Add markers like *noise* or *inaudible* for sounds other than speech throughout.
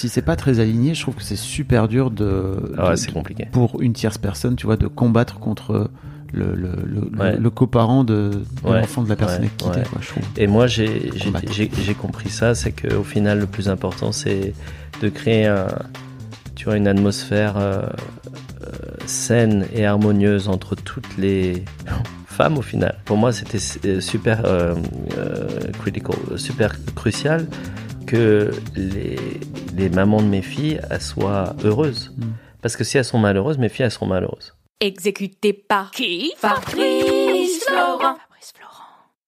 Si c'est pas très aligné, je trouve que c'est super dur de, Ah ouais, de- c'est compliqué. pour une tierce personne, tu vois, de combattre contre le, le, le, Ouais. le coparent de, de Ouais, l'enfant de la personne qui ouais. quoi, je trouve. Et moi, j'ai compris ça, c'est qu'au final, le plus important, c'est de créer un, tu vois, une atmosphère euh, euh, saine et harmonieuse entre toutes les *laughs* femmes, au final. Pour moi, c'était euh, super euh, critical, super crucial que les, les mamans de mes filles elles soient heureuses. Mm. Parce que si elles sont malheureuses, mes filles, elles seront malheureuses. Exécuté par qui? Fabrice Florent.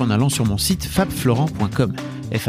en allant sur mon site fabflorent.com. f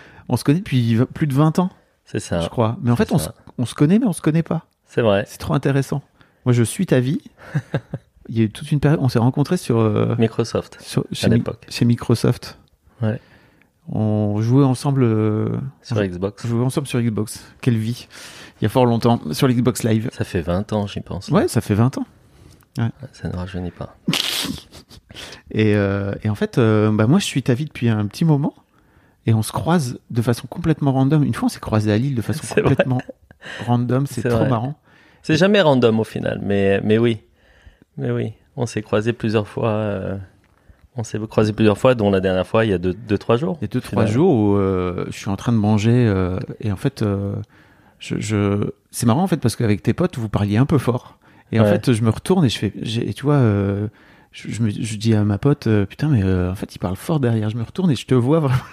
On se connaît depuis plus de 20 ans, C'est ça. je crois. Mais en fait, on se, ça. on se connaît, mais on se connaît pas. C'est vrai. C'est trop intéressant. Moi, je suis ta vie. *laughs* Il y a eu toute une période. On s'est rencontrés sur, euh, Microsoft. sur- chez, à Mi- l'époque. chez Microsoft. Ouais. On jouait ensemble. euh, Sur Xbox. on jouait ensemble sur Xbox. Quelle vie. Il y a fort longtemps. Sur l'Xbox Live. Ça fait 20 ans, j'y pense. Ouais, ça fait 20 ans. Ça ne rajeunit pas. *laughs* Et, euh, et en fait, bah, moi, je suis ta vie depuis un petit moment. Et on se croise de façon complètement random. Une fois, on s'est croisé à Lille de façon *laughs* vrai. complètement random. C'est trop vrai. marrant. C'est jamais random au final, mais, mais oui. Mais oui. On s'est croisés plusieurs fois. euh, On s'est croisés plusieurs fois, dont la dernière fois, il y a 2-3 deux, trois jours. Il y a deux, trois Finalement. jours où euh, je suis en train de manger euh, et en fait, je, je... c'est marrant en fait parce qu'avec tes potes, vous parliez un peu fort. Et en Ouais. fait, je me retourne et je fais, et tu vois, je, je, me, je dis à ma pote, putain, mais en fait, il parle fort derrière. Je me retourne et je te vois vraiment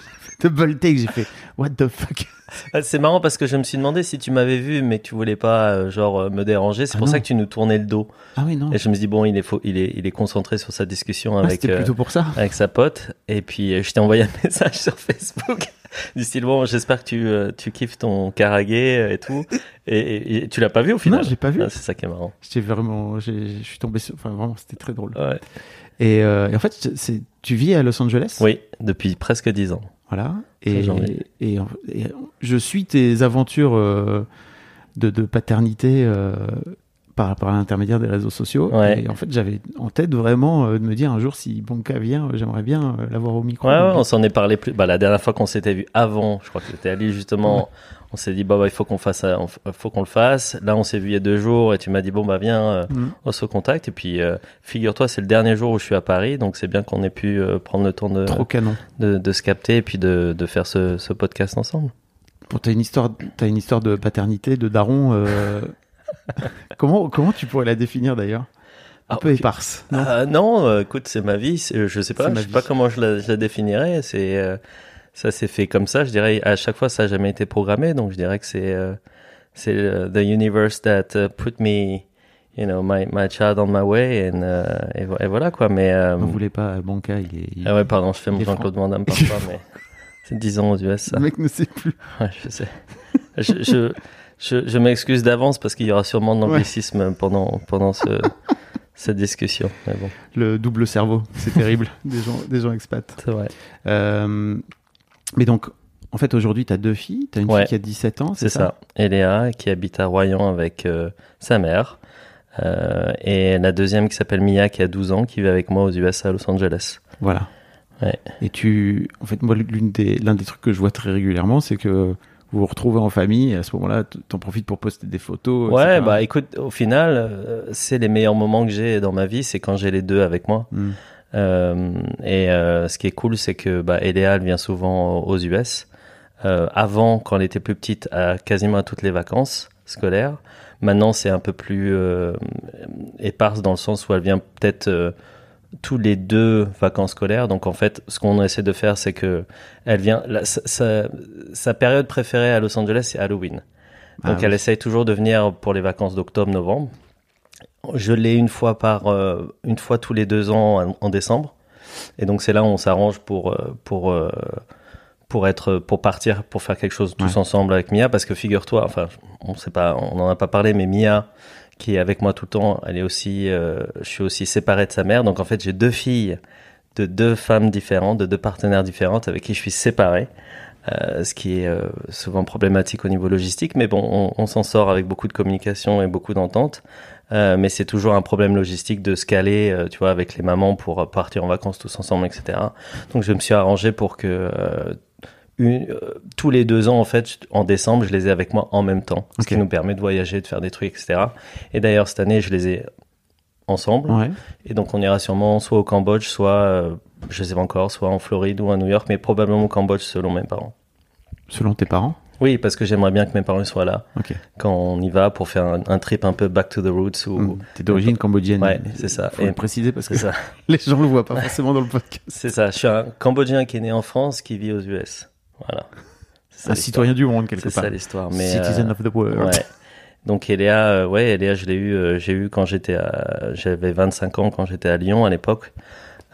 double take. J'ai fait, what the fuck? Ah, C'est marrant parce que je me suis demandé si tu m'avais vu, mais tu voulais pas euh, genre euh, me déranger. C'est Ah pour non. ça que tu nous tournais le dos. Ah oui, non. Et je me suis dit, bon, il est, faux, il est, il est concentré sur sa discussion Ah, avec, euh, plutôt pour ça. avec sa pote. Et puis, euh, je t'ai envoyé un *laughs* message sur Facebook *laughs* du style, bon, j'espère que tu, euh, tu kiffes ton karagué euh, et tout. Et, et- et tu l'as pas vu au final? Non, je l'ai pas vu. Ah, c'est ça qui est marrant. J'étais vraiment, j'ai- je suis tombé sur, enfin vraiment, c'était très drôle. Ouais. Et, euh, et en fait, tu vis à Los Angeles? Oui, depuis presque 10 ans. Voilà. Et, et, et je suis tes aventures euh, de, de paternité euh, par, par l'intermédiaire des réseaux sociaux. Ouais. Et en fait, j'avais en tête vraiment euh, de me dire un jour, si Bonka vient, euh, j'aimerais bien l'avoir au micro. Ouais, on s'en est parlé plus. Bah, la dernière fois qu'on s'était vu avant, je crois que c'était à Lille justement. On s'est dit bah, bah, il faut qu'on fasse, ça, f- faut qu'on le fasse. Là, on s'est vu il y a deux jours et tu m'as dit bon bah viens, euh, Mhm. on se contacte. Et puis euh, figure-toi, c'est le dernier jour où je suis à Paris, donc c'est bien qu'on ait pu euh, prendre le temps de, Trop canon. de, de se capter et puis de, de faire ce, ce podcast ensemble. Bon, t'as une histoire, t'as une histoire de paternité, de daron. euh, *laughs* comment, comment tu pourrais la définir d'ailleurs? Un Ah, peu éparse. Non? Ah, non, euh, écoute, c'est ma vie. Je sais pas, je sais vie. pas comment je la, je la définirais. C'est euh, ça s'est fait comme ça. Je dirais à chaque fois ça n'a jamais été programmé, donc je dirais que c'est euh, c'est euh, the universe that uh, put me, you know, my my child on my way and euh, et, vo- et voilà quoi. Mais euh, On voulait pas euh, Banca, il est. il- ah ouais, pardon, je fais mon Jean-Claude Van Damme parfois, mais *laughs* c'est 10 ans aux US. Ça. Le mec ne sait plus. *laughs* Ouais, je sais. je je, je, je m'excuse d'avance parce qu'il y aura sûrement de l'anglicisme pendant pendant ce *laughs* cette discussion. Mais bon, Le double cerveau, c'est terrible. des gens, des gens expats. c'est vrai. Euh, mais donc, en fait, aujourd'hui, tu as deux filles. Tu as une Ouais. fille qui a 17 ans, C'est ça? Et Léa qui habite à Royan avec euh, sa mère. Euh, et la deuxième qui s'appelle Mia qui a 12 ans qui vit avec moi aux US à Los Angeles. Voilà. Ouais. Et tu, en fait, moi, l'une des, l'un des trucs que je vois très régulièrement, c'est que vous vous retrouvez en famille. Et à ce moment-là, t- t'en profites pour poster des photos. Ouais, etc. bah écoute, au final, euh, c'est les meilleurs moments que j'ai dans ma vie, c'est quand j'ai les deux avec moi. Hmm. Euh, et euh, ce qui est cool, c'est que bah, Eléa, elle vient souvent aux US. Euh, avant, quand elle était plus petite, à quasiment à toutes les vacances scolaires. Maintenant, c'est un peu plus éparse dans le sens où elle vient peut-être tous les deux vacances scolaires. Donc en fait, ce qu'on essaie de faire, c'est que elle vient. la- sa, période préférée à Los Angeles, c'est Halloween. Ah Donc oui. elle essaye toujours de venir pour les vacances d'octobre-novembre. Je l'ai une fois par euh, une fois tous les deux ans en, en décembre. Et donc c'est là où on s'arrange pour euh, pour euh, pour être pour partir pour faire quelque chose tous Ouais. ensemble avec Mia parce que figure-toi enfin on sait pas on n'en a pas parlé mais Mia qui est avec moi tout le temps elle est aussi euh, je suis aussi séparé de sa mère donc en fait j'ai deux filles de deux femmes différentes de deux partenaires différentes avec qui je suis séparé euh, ce qui est euh, souvent problématique au niveau logistique mais bon on, on s'en sort avec beaucoup de communication et beaucoup d'entente euh, mais c'est toujours un problème logistique de se caler, euh, tu vois, avec les mamans pour euh, partir en vacances tous ensemble, etc. Donc je me suis arrangé pour que euh, une- tous les deux ans, en fait, en décembre, je les ai avec moi en même temps, ce qui nous permet de voyager, de faire des trucs, etc. Et d'ailleurs cette année, je les ai ensemble. Ouais. Et donc on ira sûrement soit au Cambodge, soit, je sais pas encore, soit en Floride ou à New York, mais probablement au Cambodge selon mes parents. Selon tes parents. Oui, parce que j'aimerais bien que mes parents soient là Ok. quand on y va pour faire un, un trip un peu back to the roots ou. Hmm. T'es d'origine cambodgienne. Ouais, c'est ça. Faut Et- le préciser parce que C'est ça. *laughs* les gens le voient pas forcément dans le podcast. C'est ça. Je suis un Cambodgien qui est né en France, qui vit aux US. Voilà. C'est ça Un citoyen du monde quelque C'est part. ça l'histoire. Mais Citizen euh, of the world. ouais. Donc Eléa, euh, ouais, Eléa, je l'ai eu, euh, j'ai eu quand j'étais, à- j'avais 25 ans quand j'étais à Lyon à l'époque.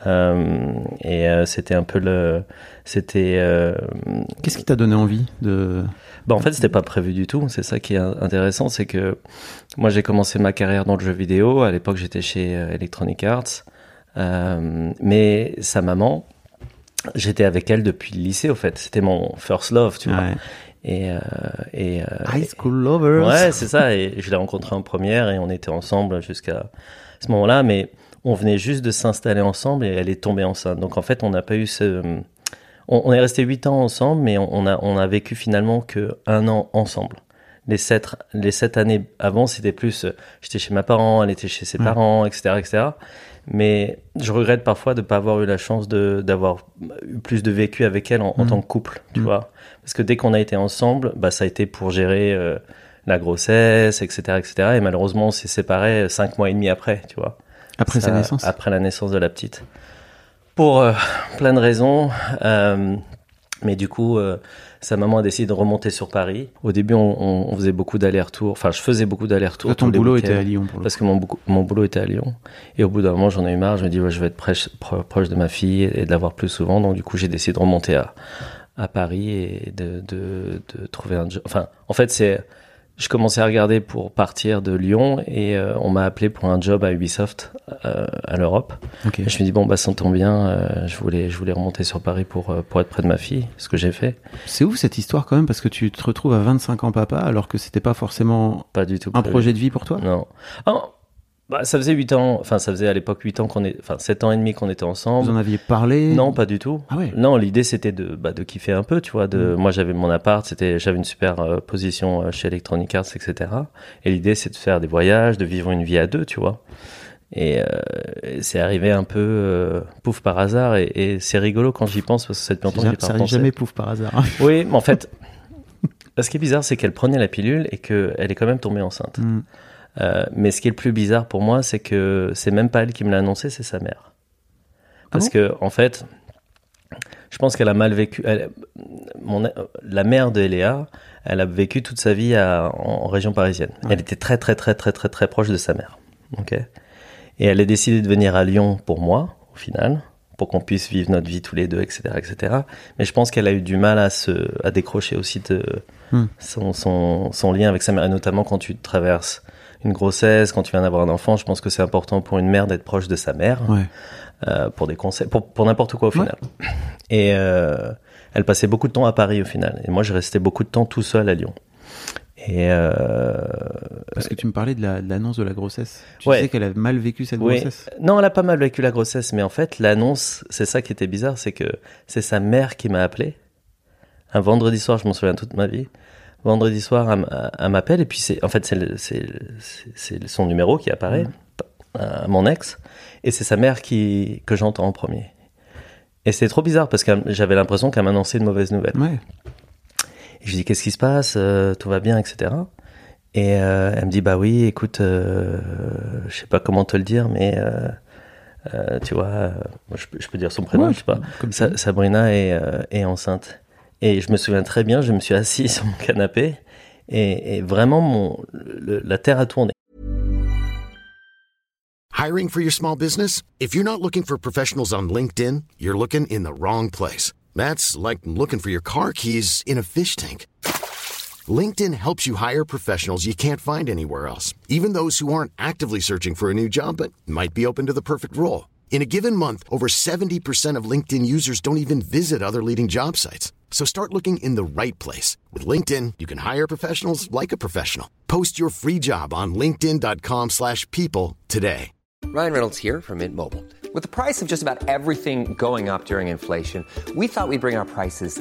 Euh, et euh, c'était un peu le, c'était, euh, Qu'est-ce qui t'a donné envie de bah en fait c'était pas prévu du tout. C'est ça qui est intéressant, c'est que moi j'ai commencé ma carrière dans le jeu vidéo. À l'époque j'étais chez Electronic Arts, Euh, mais sa maman, j'étais avec elle depuis le lycée au fait. C'était mon first love, tu vois. Ouais. Et euh, et euh, High School Lovers Ouais, c'est ça. Et je l'ai rencontré en première et on était ensemble jusqu'à ce moment-là. Mais on venait juste de s'installer ensemble et elle est tombée enceinte. Donc en fait, on n'a pas eu ce. On, on est resté huit ans ensemble, mais on, on a on a vécu finalement que un an ensemble. Les sept les sept années avant, c'était plus. euh, J'étais chez mes parents, elle était chez ses Ouais. parents, etc., etc. Mais je regrette parfois de ne pas avoir eu la chance d'avoir eu plus de vécu avec elle en, en Mhm. tant que couple, tu Mhm. vois. Parce que dès qu'on a été ensemble, bah ça a été pour gérer euh, la grossesse, etc., etc. Et malheureusement, on s'est séparés cinq mois et demi après, tu vois. Après sa naissance. Après la naissance de la petite. Pour euh, plein de raisons. euh, mais du coup, euh, sa maman a décidé de remonter sur Paris. Au début, on, on- on faisait beaucoup d'allers-retours. Enfin, je faisais beaucoup d'allers-retours. Ton boulot était à Lyon pour le parce que mon, bou- mon boulot était à Lyon. Et au bout d'un moment, j'en ai eu marre. Je me dis, ouais, je vais être proche de ma fille et de la voir plus souvent. Donc, du coup, j'ai décidé de remonter à, à Paris et de, de, de trouver un job. Enfin, en fait, c'est. Je commençais à regarder pour partir de Lyon et euh, on m'a appelé pour un job à Ubisoft euh, à l'Europe. Ok. Et je me dis bon bah ça tombe bien, euh, je voulais je voulais remonter sur Paris pour euh, pour être près de ma fille, ce que j'ai fait. C'est ouf cette histoire quand même parce que tu te retrouves à 25 ans papa alors que c'était pas forcément Pas du tout. un prévu. projet de vie pour toi? Non. Ah, bah, ça faisait 8 ans, enfin ça faisait à l'époque 8 ans qu'on est, enfin 7 ans et demi qu'on était Vous ensemble. en aviez parlé? Non, pas du tout. Ah ouais. Non, l'idée c'était de, bah, de kiffer un peu, tu vois. De, Mm. Moi j'avais mon appart, c'était, j'avais une super euh, position euh, chez Electronic Arts, etc. Et l'idée c'est de faire des voyages, de vivre une vie à deux, tu vois. Et, euh, c'est arrivé un peu euh, pouf par hasard et, et c'est rigolo quand j'y pense parce que ça fait longtemps que Ça j'y ai pas repensé. jamais pouf par hasard. *laughs* Oui, mais en fait, Ce qui est bizarre, c'est qu'elle prenait la pilule et qu'elle est quand même tombée enceinte. Mm. Euh, mais ce qui est le plus bizarre pour moi, c'est que c'est même pas elle qui me l'a annoncé, c'est sa mère. Parce bon? que, en fait, je pense qu'elle a mal vécu. elle- mon, la mère de Léa, elle a vécu toute sa vie à- en, en région parisienne. Elle était très, très, très, très, très, très proche de sa mère. Ok? Et elle a décidé de venir à Lyon pour moi, au final, pour qu'on puisse vivre notre vie tous les deux, etc., etc. Mais je pense qu'elle a eu du mal à se, à décrocher aussi de Hmm. son, son, son lien avec sa mère, et notamment quand tu traverses une grossesse, quand tu viens d'avoir un enfant. Je pense que c'est important pour une mère d'être proche de sa mère Ouais. euh, pour des conseils, pour, pour n'importe quoi au Ouais. final. Et euh, elle passait beaucoup de temps à Paris au final. Et moi, je restais beaucoup de temps tout seul à Lyon. Et euh, Parce que tu me parlais de la- de l'annonce de, la grossesse. Tu Ouais. sais qu'elle a mal vécu cette oui, grossesse. non, elle a pas mal vécu la grossesse, mais en fait, l'annonce, c'est ça qui était bizarre, c'est que c'est sa mère qui m'a appelé. Un vendredi soir, je m'en souviens toute ma vie. Vendredi soir, elle, m'appelle et puis c'est, en fait, c'est, son numéro qui apparaît à mon ex et c'est sa mère qui que j'entends en premier. Et c'est trop bizarre parce que j'avais l'impression qu'elle m'annonçait une mauvaise nouvelle. Ouais. Et je lui dis qu'est-ce qui se passe, Euh, tout va bien, etc. Et euh, elle me dit bah oui, écoute, euh, je sais pas comment te le dire, mais euh, tu vois, je, peux- je peux dire son prénom, Ouais, je sais pas. comme. Sabrina est, est enceinte. Et je me souviens très bien, je me suis assis *laughs* sur mon canapé et, et vraiment mon la terre a tourné. Hiring for your small business? If you're not looking for professionals on LinkedIn, you're looking in the wrong place. That's like looking for your car keys in a fish tank. LinkedIn helps you hire professionals you can't find anywhere else, even those who aren't actively searching for a new job but might be open to the perfect role. In a given month, over 70% of LinkedIn users don't even visit other leading job sites. So start looking in the right place. With LinkedIn, you can hire professionals like a professional. Post your free job on linkedin.com/people slash people today. Ryan Reynolds here from Mint Mobile. With the price of just about everything going up during inflation, we thought we'd bring our prices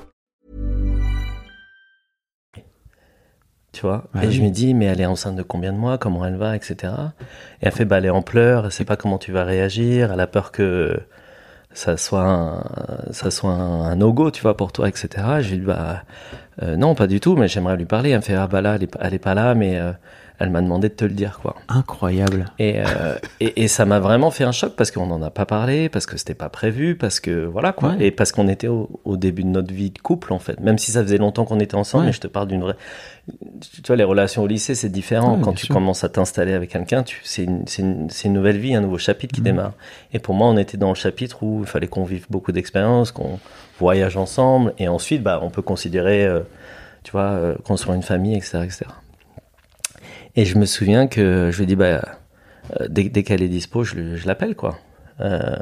Tu vois Ouais, Et je me dis, mais elle est enceinte de combien de mois Comment elle va Etc. Et elle fait, bah, elle est en pleurs, elle sait pas comment tu vas réagir, elle a peur que ça soit un, ça soit un, un no-go, tu vois, pour toi, etc. Et je lui dis, bah, euh, non, pas du tout, mais j'aimerais lui parler. Elle me fait, ah, bah là, elle est, pas- elle est pas là, mais euh, elle m'a demandé de te le dire, quoi. Incroyable. Et, euh, et, et ça m'a vraiment fait un choc parce qu'on n'en a pas parlé, parce que c'était pas prévu, parce que voilà quoi, Ouais. et parce qu'on était au, au début de notre vie de couple en fait. Même si ça faisait longtemps qu'on était ensemble, Ouais. mais je te parle d'une vraie. Tu vois, les relations au lycée c'est différent. Ouais, Quand tu sûr. commences à t'installer avec quelqu'un, tu c'est une, une, nouvelle vie, un nouveau chapitre Mmh. qui démarre. Et pour moi, on était dans le chapitre où il fallait qu'on vive beaucoup d'expériences, qu'on voyage ensemble, et ensuite, bah, on peut considérer, euh, tu vois, euh, construire une famille, etc., etc. Et je me souviens que je lui dit, bah, euh, dès, dès qu'elle est dispo, je, le- je l'appelle, quoi. Euh,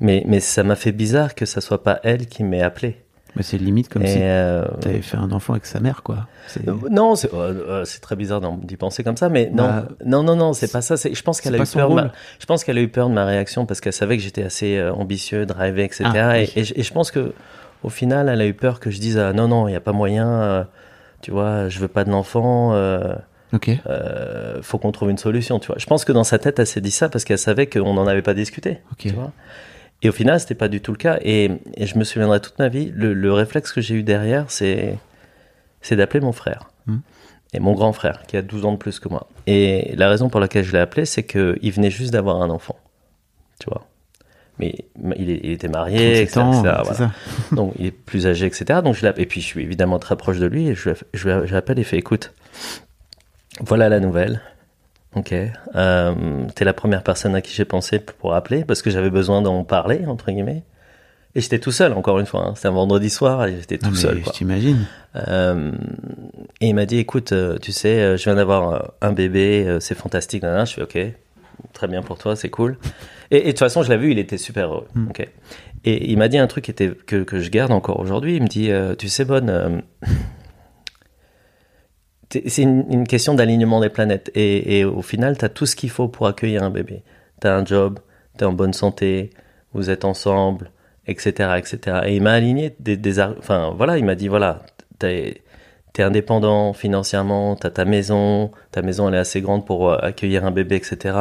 mais, mais ça m'a fait bizarre que ça soit pas elle qui m'ait appelé. Mais c'est limite comme Et, si euh, t'avais fait un enfant avec sa mère, quoi. Euh, non, c'est euh, très bizarre d'y penser comme ça, mais non, Bah, non, non, non, c'est pas ça. Je pense qu'elle a eu peur. de ma- rôle. je pense qu'elle a eu peur de ma réaction parce qu'elle savait que j'étais assez ambitieux, drivé, etc. Ah, et, je- et je pense que au final, elle a eu peur que je dise ah, non, non, il y a pas moyen. euh, tu vois, je veux pas de l'enfant. Ok. euh, faut qu'on trouve une solution. Tu vois. Je pense que dans sa tête, elle s'est dit ça parce qu'elle savait qu'on n'en avait pas discuté. Tu vois. Et au final, c'était pas du tout le cas. Et, et je me souviendrai toute ma vie. Le, le réflexe que j'ai eu derrière, c'est c'est d'appeler mon frère. Hmm. Et mon grand frère, qui a 12 ans de plus que moi. Et la raison pour laquelle je l'ai appelé, c'est qu'il venait juste d'avoir un enfant. Tu vois. Mais il, il était marié, 37 etc. ans, etc., c'est voilà. ça. *laughs* Donc il est plus âgé, etc. Donc je. Et puis je suis évidemment très proche de lui. Et je, je, je l'appelle et fait écoute, voilà la nouvelle. Ok. Euh, T'es la première personne à qui j'ai pensé pour appeler parce que j'avais besoin d'en parler, entre guillemets. Et j'étais tout seul, encore une fois. hein. C'était un vendredi soir et j'étais tout seul. je quoi. t'imagine. Euh, et il m'a dit, écoute, euh, tu sais, je viens d'avoir un bébé, c'est fantastique. nan, nan. Je fais, ok, très bien pour toi, c'est cool. Et, et de toute façon, je l'ai vu, il était super heureux. Mm. ok. Et il m'a dit un truc qui était, que, que je garde encore aujourd'hui. Il me dit, euh, tu sais, Bonne, euh, c'est une, question d'alignement des planètes. Et, au final, tu as tout ce qu'il faut pour accueillir un bébé. t'as un job, t'es en bonne santé, vous êtes ensemble, etc., etc. Et il m'a aligné des, des, enfin voilà, il m'a dit voilà, t'es t'es indépendant financièrement, t'as ta maison, ta maison elle est assez grande pour euh, accueillir un bébé, etc.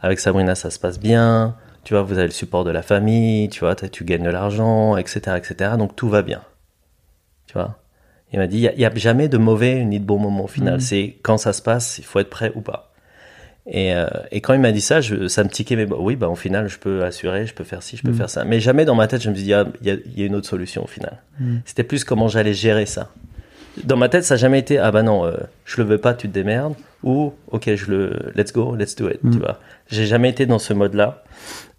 Avec Sabrina ça se passe bien, tu vois, vous avez le support de la famille, tu vois, tu gagnes de l'argent, etc., etc. Donc tout va bien, tu vois? Il m'a dit il y, a jamais de mauvais ni de bon moment au final. C'est quand ça se passe, il faut être prêt ou pas. Et, euh, et quand il m'a dit ça, je, ça me tiquait, mais bah, oui, bah, au final, je peux assurer, je peux faire ci, je peux faire ça. Mais jamais dans ma tête, je me suis dit, ah, il y, a, il y a une autre solution au final. C'était plus comment j'allais gérer ça. Dans ma tête, ça n'a jamais été, ah bah non, euh, je le veux pas, tu te démerdes, ou ok, je le, let's go, let's do it, tu vois. J'ai jamais été dans ce mode-là.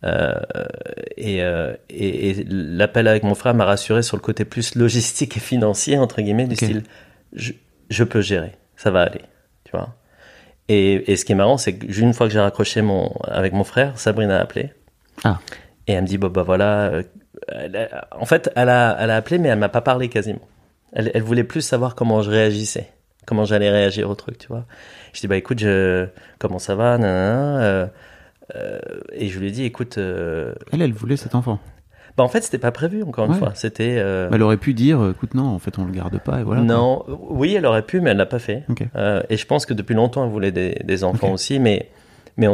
Euh, et, euh, et, et l'appel avec mon frère m'a rassuré sur le côté plus logistique et financier, entre guillemets, du style, je, je peux gérer, ça va aller, tu vois. Et, et ce qui est marrant, c'est qu'une fois que j'ai raccroché mon, avec mon frère, Sabrina a appelé. Ah. Et elle me dit, bon, bah voilà. euh, elle a- en fait, elle a, elle a appelé, mais elle m'a pas parlé quasiment. Elle, elle voulait plus savoir comment je réagissais, comment j'allais réagir au truc, tu vois. Je dis, bah écoute, je, comment ça va, nanana, euh, euh, et je lui ai dit, écoute, euh, Elle, elle voulait cet enfant. bah en fait, c'était pas prévu, encore une Ouais. fois. C'était. euh, Elle aurait pu dire, écoute, non, en fait, on le garde pas, et voilà. quoi. non, oui, elle aurait pu, mais elle l'a pas fait. Euh, et je pense que depuis longtemps, elle voulait des, des enfants aussi, mais, mais on,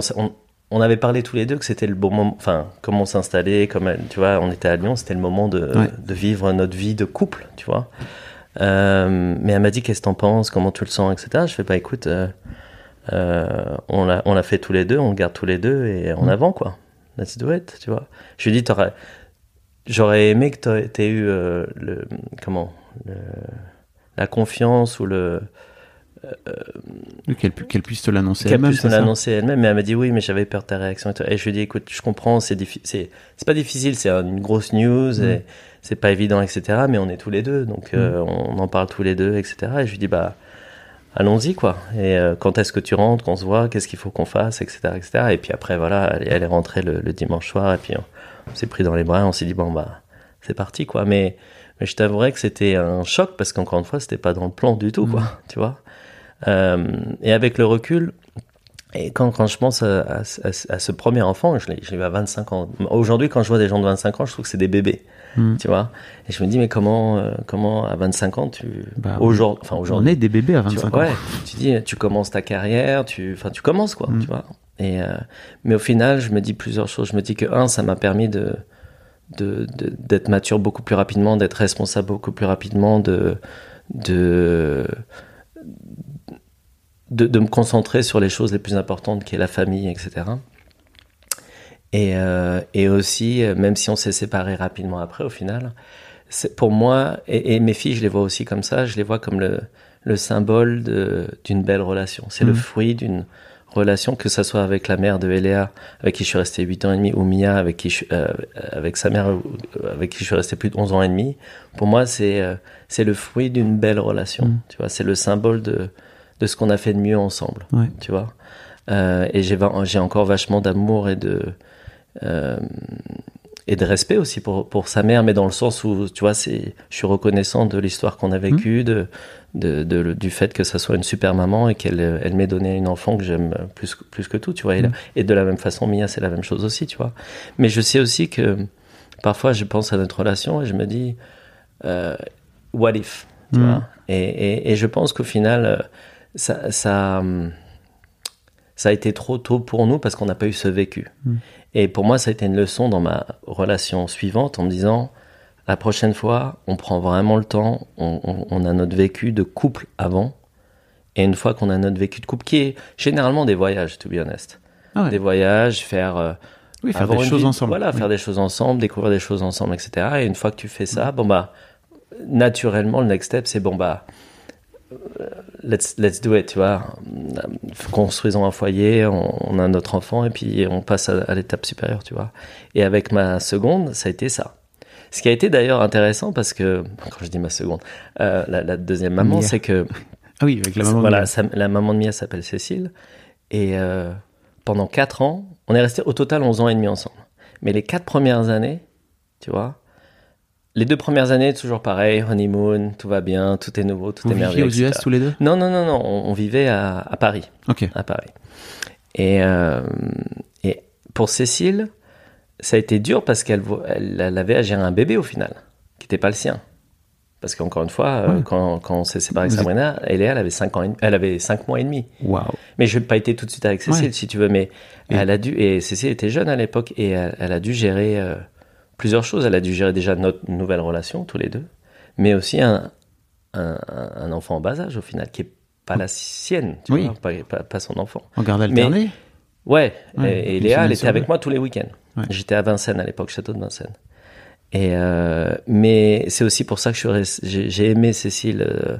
on avait parlé tous les deux que c'était le bon moment, enfin, comment s'installer, comme elle, tu vois, on était à Lyon, c'était le moment de, Ouais. de vivre notre vie de couple, tu vois. Euh, mais elle m'a dit, qu'est-ce que t'en penses, comment tu le sens, etc. Je fais, bah écoute, euh, euh, on l'a on fait tous les deux, on le garde tous les deux et en avant, quoi. Let's do it, tu vois. Je lui ai dit, j'aurais aimé que t'aurais- t'aies eu le, comment, le- la confiance ou le, Oui, Qu'elle pu- qu'elle puisse te l'annoncer qu'elle elle-même. puisse l'annoncer elle-même, mais elle m'a dit oui, mais j'avais peur de ta réaction. Et, tout. Et je lui ai dit, écoute, je comprends, c'est pas difficile, c'est une grosse news, Mm. c'est pas évident, etc. Mais on est tous les deux, donc euh, on en parle tous les deux, etc. Et je lui dis, bah, allons-y, quoi. Et euh, quand est-ce que tu rentres, qu'on se voit, qu'est-ce qu'il faut qu'on fasse, etc., etc. Et puis après, voilà, elle, elle est rentrée le, le dimanche soir, et puis on, on s'est pris dans les bras, on s'est dit, bon, bah, c'est parti, quoi. Mais, mais je t'avouerais que c'était un choc, parce qu'encore une fois, c'était pas dans le plan du tout, quoi, tu vois. Euh, et avec le recul, et quand, quand je pense à, à- à- à ce premier enfant, je l'ai eu à 25 ans. Aujourd'hui, quand je vois des gens de 25 ans, je trouve que c'est des bébés, Mm. tu vois. Et je me dis, mais comment, euh, comment à 25 ans, tu... Bah, aujourd'hui, enfin On aujourd'hui, est des bébés à tu 25 vois, ans. ouais, tu dis, tu commences ta carrière, tu, enfin, tu commences quoi, tu vois. Et euh, mais au final, je me dis plusieurs choses. Je me dis que un, ça m'a permis de de- de- d'être mature beaucoup plus rapidement, d'être responsable beaucoup plus rapidement, de de de, de me concentrer sur les choses les plus importantes, qui est la famille, etc. Et, euh, et aussi, euh, même si on s'est séparés rapidement après, au final, c'est pour moi, et, et mes filles, je les vois aussi comme ça, je les vois comme le, le symbole de- d'une belle relation. C'est le Mhm. fruit d'une relation, que ça soit avec la mère de Eléa, avec qui je suis resté 8 ans et demi, ou Mia, avec, qui je- euh, avec sa mère, avec qui je suis resté plus de 11 ans et demi. Pour moi, c'est euh, c'est le fruit d'une belle relation. Mhm. Tu vois, c'est le symbole de, de ce qu'on a fait de mieux ensemble. Ouais. Tu vois. Euh, et j'ai encore vachement d'amour et de euh, et de respect aussi pour, pour sa mère, mais dans le sens où, tu vois, c'est, je suis reconnaissant de l'histoire qu'on a vécue, de, de, de- du fait que ça soit une super maman et qu'elle elle m'ait donné une enfant que j'aime plus, que- plus que tout, tu vois. Et, là- et de la même façon, Mia, c'est la même chose aussi, tu vois. Mais je sais aussi que parfois, je pense à notre relation et je me dis, euh, what if, tu Mhm. vois. Et, et, et je pense qu'au final, euh, ça, ça, hum, ça a été trop tôt pour nous parce qu'on n'a pas eu ce vécu. Mm. Et pour moi, ça a été une leçon dans ma relation suivante en me disant, la prochaine fois, on prend vraiment le temps, on, on- on a notre vécu de couple avant, et une fois qu'on a notre vécu de couple, qui est généralement des voyages, to be honest. Ah ouais. Des voyages, faire... euh, Oui, faire des choses vie- ensemble. Voilà, Oui. faire des choses ensemble, découvrir des choses ensemble, etc. Et une fois que tu fais ça, bon bah, naturellement, le next step, c'est bon bah, let's, let's do it, tu vois. Construisons un foyer, on, on a notre enfant et puis on passe à, à l'étape supérieure, tu vois. Et avec ma seconde, ça a été ça. Ce qui a été d'ailleurs intéressant parce que, quand je dis ma seconde, euh, la, la deuxième maman, Mia. c'est que *laughs* Ah oui, avec la maman. de voilà, Mia. sa- la maman de Mia s'appelle Cécile. Et euh, pendant 4 ans, on est resté au total 11 ans et demi ensemble. Mais les 4 premières années, tu vois, les deux premières années, toujours pareil, honeymoon, tout va bien, tout est nouveau, tout Vous est merveilleux. viviez aux US tous les deux? Non, non, non, non, on, on vivait à, à Paris Ok. à Paris. Et, euh, et pour Cécile, ça a été dur parce qu'elle elle, elle avait à gérer un bébé au final, qui n'était pas le sien. Parce qu'encore une fois, euh, quand, quand on s'est séparé avec Vous êtes- Sabrina, Eléa, elle avait 5 ans, et elle avait cinq mois et demi. Waouh. Mais je n'ai pas été tout de suite avec Cécile, Ouais. si tu veux. Mais Et- elle a dû, et Cécile était jeune à l'époque, et elle, elle a dû gérer euh, plusieurs choses. Elle a dû gérer déjà notre nouvelle relation, tous les deux, mais aussi un, un, un enfant en bas âge, au final, qui est pas la sienne, tu Oui. vois, pas, pas- pas son enfant. En garde alternée Ouais, Ouais, et, Léa, elle était avec moi tous les week-ends. Ouais. J'étais à Vincennes à l'époque, château de Vincennes. Et euh, mais c'est aussi pour ça que j'ai aimé Cécile euh,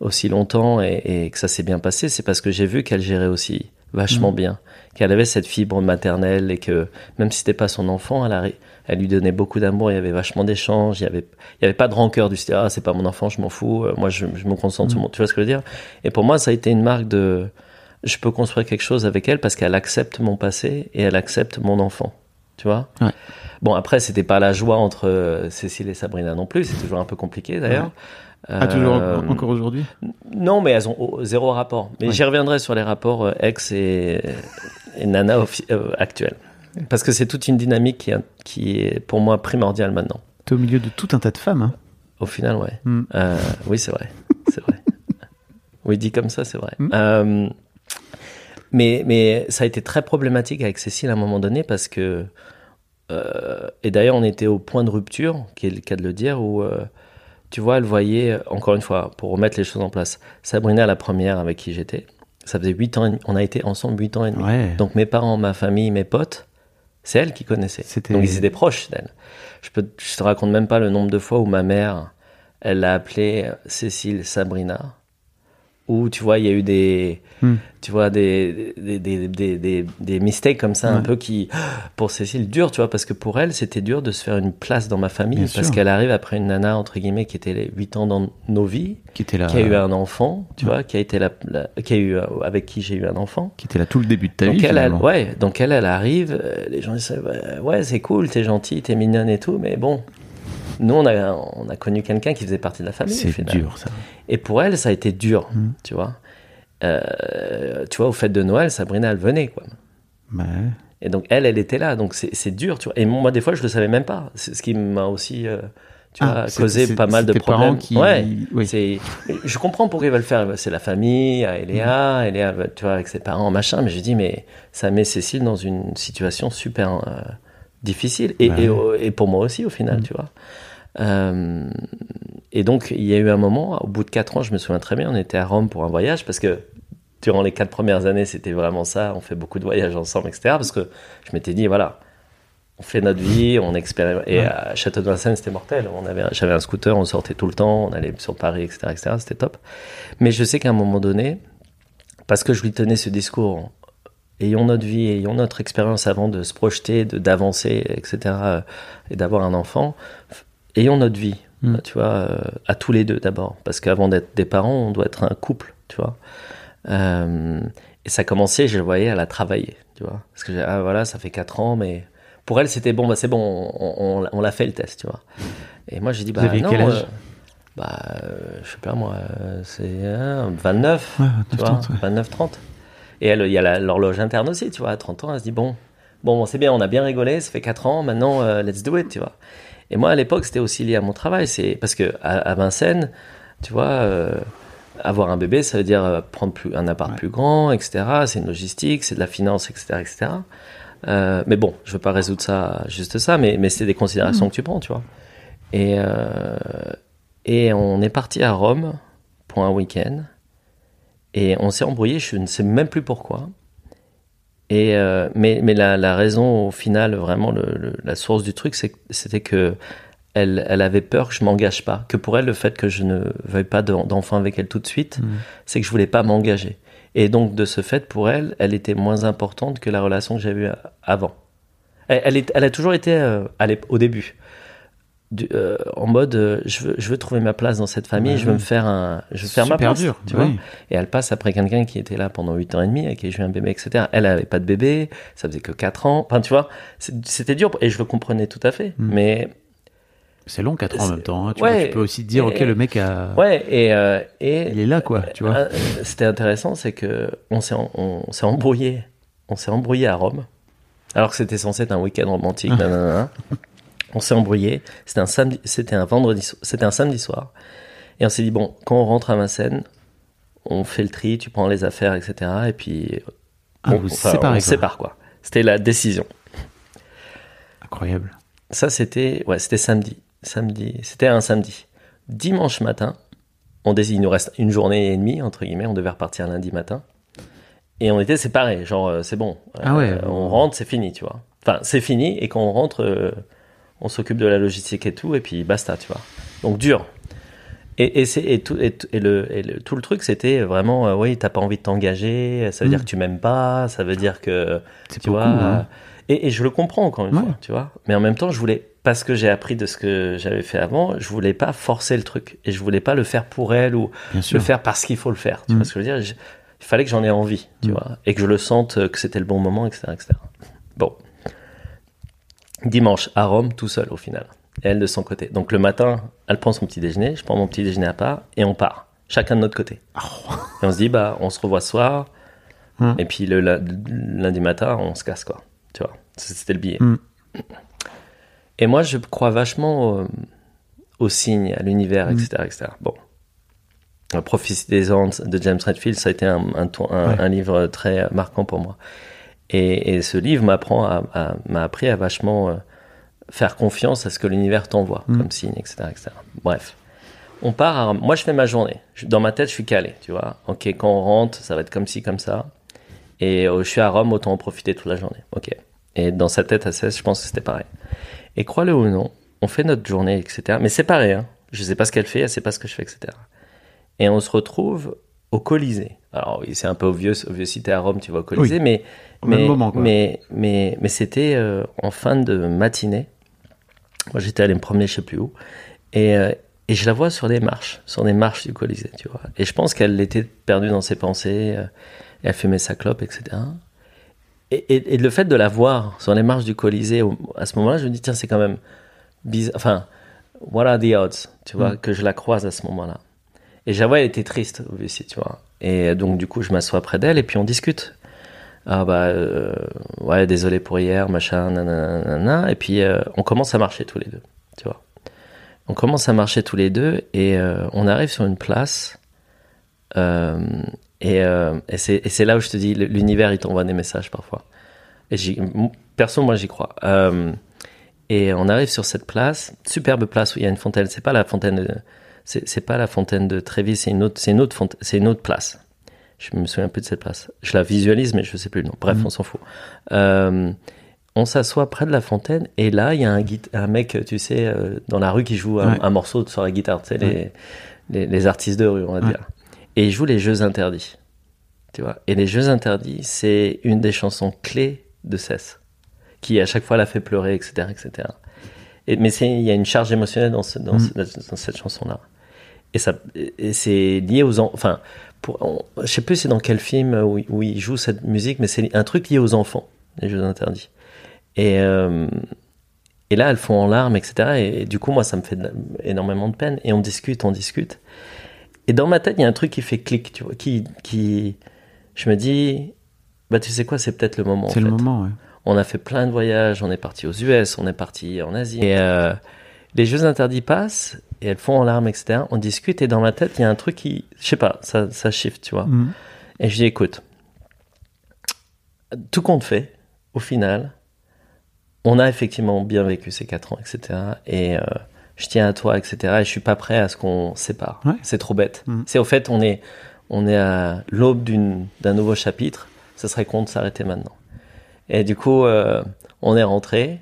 aussi longtemps et, et que ça s'est bien passé. C'est parce que j'ai vu qu'elle gérait aussi vachement Mm. bien, qu'elle avait cette fibre maternelle et que même si c'était pas son enfant, elle, arri- elle lui donnait beaucoup d'amour. Il y avait vachement d'échanges. Il y avait, il y avait pas de rancœur du style ah c'est pas mon enfant, je m'en fous. euh, Moi je, je me concentre Mm. sur mon. Tu vois ce que je veux dire? Et pour moi ça a été une marque de je peux construire quelque chose avec elle parce qu'elle accepte mon passé et elle accepte mon enfant. Tu vois? Ouais. Bon, après, c'était pas la joie entre euh, Cécile et Sabrina non plus. C'est toujours un peu compliqué d'ailleurs. Ah, toujours Euh, en- encore aujourd'hui? Non, mais elles ont zéro rapport. Mais Ouais. j'y reviendrai sur les rapports euh, ex et, et nana euh, actuels. Parce que c'est toute une dynamique qui, est- qui est pour moi primordiale maintenant. T'es au milieu de tout un tas de femmes. hein. Au final, ouais. Mm. Euh, oui, c'est vrai. C'est vrai. *laughs* Oui, dit comme ça, c'est vrai. Mm. Euh, mais, mais ça a été très problématique avec Cécile à un moment donné parce que. euh, et d'ailleurs, on était au point de rupture, qui est le cas de le dire, où. tu vois, elle voyait, encore une fois, pour remettre les choses en place, Sabrina, la première avec qui j'étais, ça faisait 8 ans, et demi- on a été ensemble 8 ans et demi. Ouais. Donc mes parents, ma famille, mes potes, c'est elle qui connaissait. Donc ils étaient proches d'elle. Je, je te raconte même pas le nombre de fois où ma mère, elle l'a appelée Cécile Sabrina. Où tu vois, il y a eu des, Hmm. tu vois, des, des, des, des, des, des mistakes comme ça, un peu qui, pour Cécile, dur, tu vois, parce que pour elle, c'était dur de se faire une place dans ma famille, Bien parce qu'elle arrive après une nana, entre guillemets, qui était les 8 ans dans nos vies, Qui était là, qui a eu un enfant, tu Ouais. vois, qui a été la, la- qui a eu, euh, avec qui j'ai eu un enfant. qui était là tout le début de ta Donc vie. elle, elle, finalement. ouais, donc elle, elle arrive, euh, les gens disent ouais, ouais, c'est cool, t'es gentil, t'es mignonne et tout, mais bon, nous on a, on a connu quelqu'un qui faisait partie de la famille. C'est dur, ça. Et pour elle, ça a été dur, Mm. tu vois. Euh, tu vois, au fête de Noël, Sabrina, elle venait, quoi. Ouais. Et donc elle, elle était là, donc c'est dur, tu vois. Et moi, des fois, je le savais même pas. C'est ce qui m'a aussi, euh, tu Ah, causé pas mal de problèmes. qui- Ouais, oui. Je comprends pourquoi ils veulent faire. C'est la famille, Eléa, Mm. Eléa, tu vois, avec ses parents, machin. Mais je dis, mais ça met Cécile dans une situation super euh, difficile. Et, et, pour moi aussi, au final, Mm. tu vois. Euh, et donc, il y a eu un moment, au bout de quatre ans, je me souviens très bien, on était à Rome pour un voyage parce que durant les quatre premières années, c'était vraiment ça. On fait beaucoup de voyages ensemble, etc. Parce que je m'étais dit, voilà, on fait notre vie, on expérimente. Et Ouais. à Château de Vincennes, c'était mortel. On avait, j'avais un scooter, on sortait tout le temps, on allait sur Paris, etc., etc. C'était top. Mais je sais qu'à un moment donné, parce que je lui tenais ce discours, ayons notre vie, ayons notre expérience avant de se projeter, de d'avancer, etc., euh, et d'avoir un enfant, ayons notre vie, Mm. tu vois, euh, à tous les deux d'abord, parce qu'avant d'être des parents, on doit être un couple, tu vois. Euh, et ça commençait, je le voyais, elle a travaillé, tu vois, parce que j'ai- ah, voilà, ça fait quatre ans, mais pour elle c'était bon, bah c'est bon, on, on- on l'a fait le test, tu vois. Et moi j'ai dit Vous bah non, quel âge? euh, bah euh, je sais pas moi, c'est euh, 29, Ouais, tu 29, vois, 30, ouais. 29-30. Et elle, il y a l'horloge interne aussi, tu vois, à 30 ans, elle se dit, bon, bon, c'est bien, on a bien rigolé, ça fait 4 ans, maintenant, euh, let's do it, tu vois. Et moi, à l'époque, c'était aussi lié à mon travail, c'est parce que à, à Vincennes, tu vois, euh, avoir un bébé, ça veut dire euh, prendre plus, un appart Ouais. plus grand, etc. C'est une logistique, c'est de la finance, etc., etc. Euh, mais bon, je veux pas résoudre ça, juste ça, mais, mais c'est des considérations que tu prends, tu vois. Et, et on est parti à Rome pour un week-end. Et on s'est embrouillé, je ne sais même plus pourquoi. Et euh, mais mais la, la raison au final, vraiment le, le- la source du truc, c'était que elle, elle avait peur que je m'engage pas. Que pour elle, le fait que je ne veuille pas d'en- d'enfant avec elle tout de suite, Mm. c'est que je voulais pas m'engager. Et donc de ce fait, pour elle, elle était moins importante que la relation que j'avais eue avant. Elle, elle, est- elle a toujours été euh, à au début du- euh, en mode euh, je veux je veux trouver ma place dans cette famille, Ouais, je veux me faire un je veux faire ma Super place, dur, tu oui. vois. Et elle passe après quelqu'un qui était là pendant 8 ans et demi, avec qui j'ai eu un bébé, etc. Elle avait pas de bébé, ça faisait que 4 ans. Enfin, tu vois, c'était dur et je le comprenais tout à fait. Mm. Mais C'est long, 4 ans en même temps. hein. Tu, Ouais. tu peux aussi te dire, ok, le mec a... ouais, et, euh, et il est là, quoi, tu vois. C'était intéressant, c'est que on s'est on s'est embrouillé, on s'est embrouillé à Rome. Alors que c'était censé être un week-end romantique. *laughs* nanana. On s'est embrouillé. C'était un samedi, c'était un vendredi, c'était un samedi soir. Et on s'est dit bon, quand on rentre à Vincennes, on fait le tri, tu prends les affaires, etc. Et puis Ah, on, vous enfin, séparez, on quoi. sépare quoi. C'était la décision. Incroyable. Ça, c'était ouais, c'était samedi. Samedi, c'était un samedi. Dimanche matin, on décide, il nous reste une journée et demie entre guillemets. On devait repartir lundi matin, et on était séparés. Genre, euh, c'est bon. Ah ouais. Euh, on rentre, c'est fini, tu vois. Enfin, c'est fini, et quand on rentre, euh, on s'occupe de la logistique et tout, et puis basta, tu vois. Donc dur. Et, et, c'est, et, tout, et, tout- et le, et le- tout le truc, c'était vraiment, euh, oui, t'as pas envie de t'engager, ça veut Mm. dire que tu m'aimes pas, ça veut dire que C'est tu vois. hein. et, et je le comprends encore une Ouais. fois, tu vois. Mais en même temps, je voulais, parce que j'ai appris de ce que j'avais fait avant, je voulais pas forcer le truc. Et je voulais pas le faire pour elle ou Bien sûr. le faire parce qu'il faut le faire. Tu Mm. vois ce que je veux dire Je- Il fallait que j'en ai envie, tu Mm. vois. Et que je le sente euh, que c'était le bon moment, etc., etc. Bon. Dimanche, à Rome, tout seul au final. Et elle de son côté. Donc le matin, elle prend son petit déjeuner, je prends mon petit déjeuner à part, et on part. Chacun de notre côté. Et on se dit, bah, on se revoit ce soir. Hum. Et puis le, lundi matin, on se casse, quoi. Tu vois, c'était le billet. Hum. Et moi, je crois vachement au, aux signes, à l'univers, etc., etc. Bon. La Prophétie des Andes de James Redfield, ça a été un, un, tour- un- Ouais. un livre très marquant pour moi. Et, et ce livre m'apprend à, à- m'a appris à vachement euh, faire confiance à ce que l'univers t'envoie Mm. comme signe, etc., etc. Bref. On part à- Moi, je fais ma journée. Je- dans ma tête, je suis calé, tu vois. Ok, quand on rentre, ça va être comme ci, comme ça. Et euh, je suis à Rome, autant en profiter toute la journée. Ok. Et dans sa tête à 16, je pense que c'était pareil. Et crois-le ou non, on fait notre journée, etc. Mais séparés, hein. Je sais pas ce qu'elle fait, elle sait pas ce que je fais, etc. Et on se retrouve au Colisée. Alors, oui, c'est un peu obvious, obvious si t'es à Rome, tu vas au Colisée, Oui. mais, Au mais, même moment, quoi. mais, mais, mais c'était euh, en fin de matinée. Moi, j'étais allé me promener, je sais plus où. Et, euh, et je la vois sur les marches, sur les marches du Colisée, tu vois. Et je pense qu'elle était perdue dans ses pensées. euh, elle fumait sa clope, etc. Et, et, et le fait de la voir sur les marches du Colisée, au- à ce moment-là, je me dis, tiens, c'est quand même bizarre. Enfin, what are the odds, tu vois, Mm. que je la croise à ce moment-là. Et vois, elle était triste, aussi, tu vois. Et donc, du coup, je m'assois près d'elle et puis on discute. Ah bah, euh, ouais, désolé pour hier, machin, nanana. Et puis, euh, on commence à marcher tous les deux, tu vois. On commence à marcher tous les deux et euh, on arrive sur une place. Et et c'est là où je te dis, l'univers, il t'envoie des messages parfois. Et perso, moi, j'y crois. Et on arrive sur cette place, superbe place où il y a une fontaine. C'est pas la fontaine c'est c'est pas la fontaine de Trévis, c'est une autre, c'est une autre fontaine, c'est une autre place. Je me souviens plus de cette place. Je la visualise, mais je sais plus le nom. Bref, Mhm. on s'en fout. Euh, on s'assoit près de la fontaine et là, il y a un, un mec, tu sais, euh, dans la rue qui joue un, Ouais. un morceau sur la guitare, tu sais, les, Ouais. les, les artistes de rue, on va Ouais. dire. Et il joue les jeux interdits. Tu vois. Et les jeux interdits, c'est une des chansons clés de Cess, qui à chaque fois l'a fait pleurer, etc., etc. Et, mais il y a une charge émotionnelle dans, ce- dans, Mm. ce- dans cette chanson-là. Et ça, et c'est lié aux, en- enfin, pour, on- je sais plus c'est dans quel film où, où il joue cette musique, mais c'est un truc lié aux enfants, les jeux interdits. Et, euh, et là, elles font en larmes, etc. Et, et du coup, moi, ça me fait énormément de peine. Et on discute, on discute. Et dans ma tête, il y a un truc qui fait clic, tu vois, qui, qui, je me dis, bah, tu sais quoi, c'est peut-être le moment. en C'est le fait. moment, ouais. On a fait plein de voyages, on est parti aux US, on est parti en Asie. Et euh, les jeux interdits passent, et elles font en larmes, etc. On discute, et dans ma tête, il y a un truc qui, je sais pas, ça, ça shift, tu vois. Mhm. Et je dis, écoute, tout compte fait, au final, on a effectivement bien vécu ces quatre ans, etc. Et euh, je tiens à toi, etc. Et je suis pas prêt à ce qu'on sépare. Ouais. C'est trop bête. Mhm. C'est au fait, on est, on est à l'aube d'un nouveau chapitre. Ça serait con de s'arrêter maintenant. Et du coup, euh, on est rentré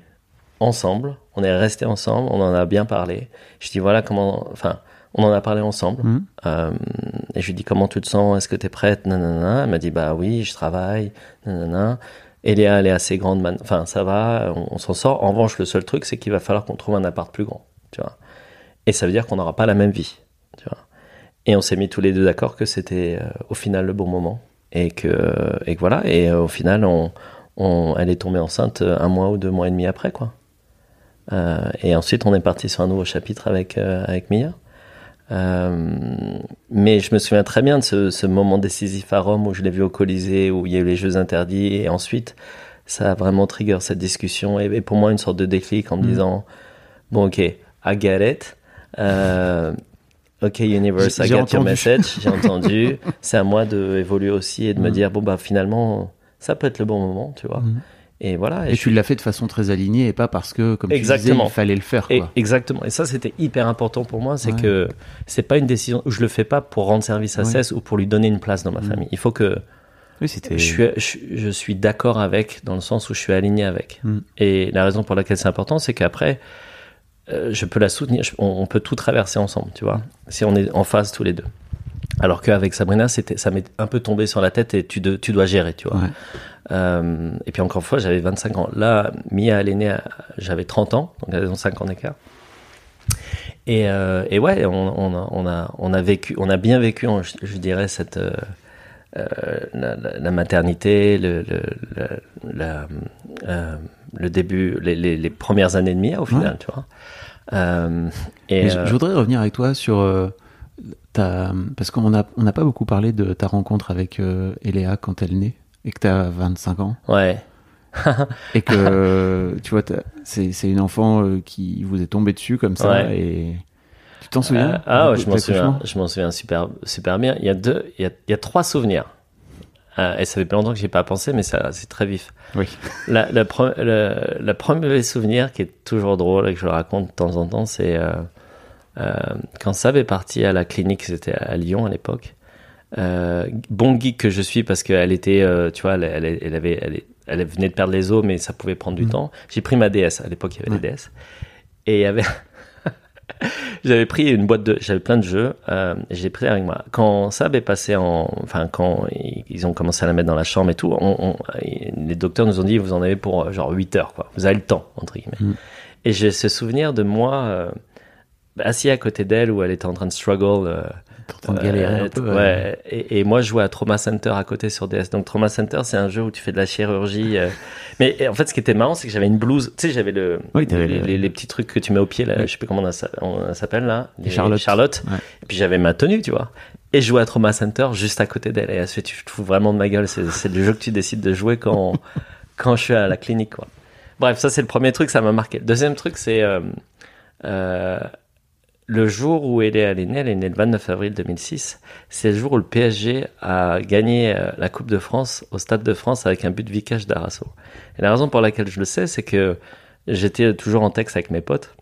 ensemble. On est resté ensemble. On en a bien parlé. Je dis voilà comment, enfin, on en a parlé ensemble. Mhm. Euh, et je lui dis comment tu te sens, est-ce que tu es prête? Nanana. Elle m'a dit bah oui, je travaille, nanana. Et Léa, elle est assez grande, man- enfin ça va, on, on s'en sort. En revanche, le seul truc, c'est qu'il va falloir qu'on trouve un appart plus grand, tu vois. Et ça veut dire qu'on n'aura pas la même vie, tu vois. Et on s'est mis tous les deux d'accord que c'était euh, au final le bon moment et que, et que voilà. Et euh, au final, on, on, elle est tombée enceinte un mois ou deux mois et demi après, quoi. Euh, et ensuite, on est parti sur un nouveau chapitre avec euh, avec Mia. Euh, mais je me souviens très bien de ce, ce moment décisif à Rome où je l'ai vu au Colisée, où il y a eu les Jeux interdits, et ensuite ça a vraiment trigger cette discussion et, et pour moi une sorte de déclic en me Mm. disant bon ok I get it ok universe I get your message j'ai *laughs* entendu c'est à moi de évoluer aussi et de me Mm. dire bon bah finalement ça peut être le bon moment tu vois Mhm. Et voilà Et, et, tu l'as fait de façon très alignée et pas parce que, comme tu disais, Exactement. il fallait le faire. et- exactement et ça c'était hyper important pour moi c'est Ouais. que c'est pas une décision je le fais pas pour rendre service à Ouais. Cess ou pour lui donner une place dans ma Mm. famille il faut que Oui, je suis, je, je suis d'accord avec, dans le sens où je suis aligné avec. Mm. Et la raison pour laquelle c'est important, c'est qu'après, euh, je peux la soutenir, je- on, on peut tout traverser ensemble, tu vois, si on est en phase tous les deux. Alors qu'avec Sabrina, c'était, ça m'est un peu tombé sur la tête et tu, de- tu dois gérer, tu vois. Ouais. Euh, et puis encore une fois, j'avais 25 ans. Là, Mia, elle est née, à- j'avais 30 ans, donc elles ont 5 ans d'écart. Et, euh, et ouais, on, on, a, on, a, on a vécu, on a bien vécu, je, je dirais, cette, euh, la, la- la maternité, le, le, le, la- le début, les, les, les premières années de Mia au final, tu vois. Et je, je voudrais revenir avec toi sur. Parce qu'on n'a on pas beaucoup parlé de ta rencontre avec euh, Eléa quand elle naît et que tu as 25 ans. ouais, Et que, *laughs* tu vois, c'est une enfant euh, qui vous est tombée dessus comme ça. Ouais. Et tu t'en souviens Euh, ah, ouais, je m'en souviens, je m'en souviens super, super bien. Il y a deux, il y a, il y a trois souvenirs. Euh, et ça fait pas longtemps que j'ai pas pensé, mais ça, c'est très vif. Oui. La, la, pre- souvenir qui est toujours drôle et que je le raconte de temps en temps, c'est quand Sab est parti à la clinique, c'était à Lyon à l'époque. Euh, bon geek que je suis parce qu'elle était, euh, tu vois, elle, elle, elle avait, elle, elle venait de perdre les os, mais ça pouvait prendre du Mhm. temps. J'ai pris ma DS. À l'époque, il y avait Ouais. les DS. Et il y avait, *laughs* j'avais pris une boîte de, j'avais plein de jeux. Euh, j'ai pris avec moi. Quand Sab est passé en, enfin quand ils ont commencé à la mettre dans la chambre et tout, on, on- les docteurs nous ont dit vous en avez pour euh, genre 8 heures quoi. Vous avez le temps entre guillemets. Mm. Et j'ai ce souvenir de moi euh, assis à côté d'elle où elle était en train de struggle. euh, de galérer un euh, peu. ouais. Et, et moi, je jouais à Trauma Center à côté sur DS. Donc, Trauma Center, c'est un jeu où tu fais de la chirurgie. euh. *laughs* Mais en fait, ce qui était marrant, c'est que j'avais une blouse. Tu sais, j'avais le, Oui, les, le- les- les petits trucs que tu mets au pied, là. Oui. Je sais plus comment on, s'appelle, là. Les Charlotte. Charlotte. Ouais. Et puis, j'avais ma tenue, tu vois. Et je jouais à Trauma Center juste à côté d'elle. Et elle se fait, tu te fous vraiment de ma gueule. C'est le jeu que tu décides de jouer quand, *laughs* quand je suis à la clinique, quoi. Bref, ça, c'est le premier truc, ça m'a marqué. Le deuxième truc, c'est, euh, euh, le jour où elle est, elle est née, elle est née le 29 avril 2006, c'est le jour où le PSG a gagné euh, la Coupe de France au Stade de France avec un but de Vicage d'Arasso. Et la raison pour laquelle je le sais, c'est que j'étais toujours en texte avec mes potes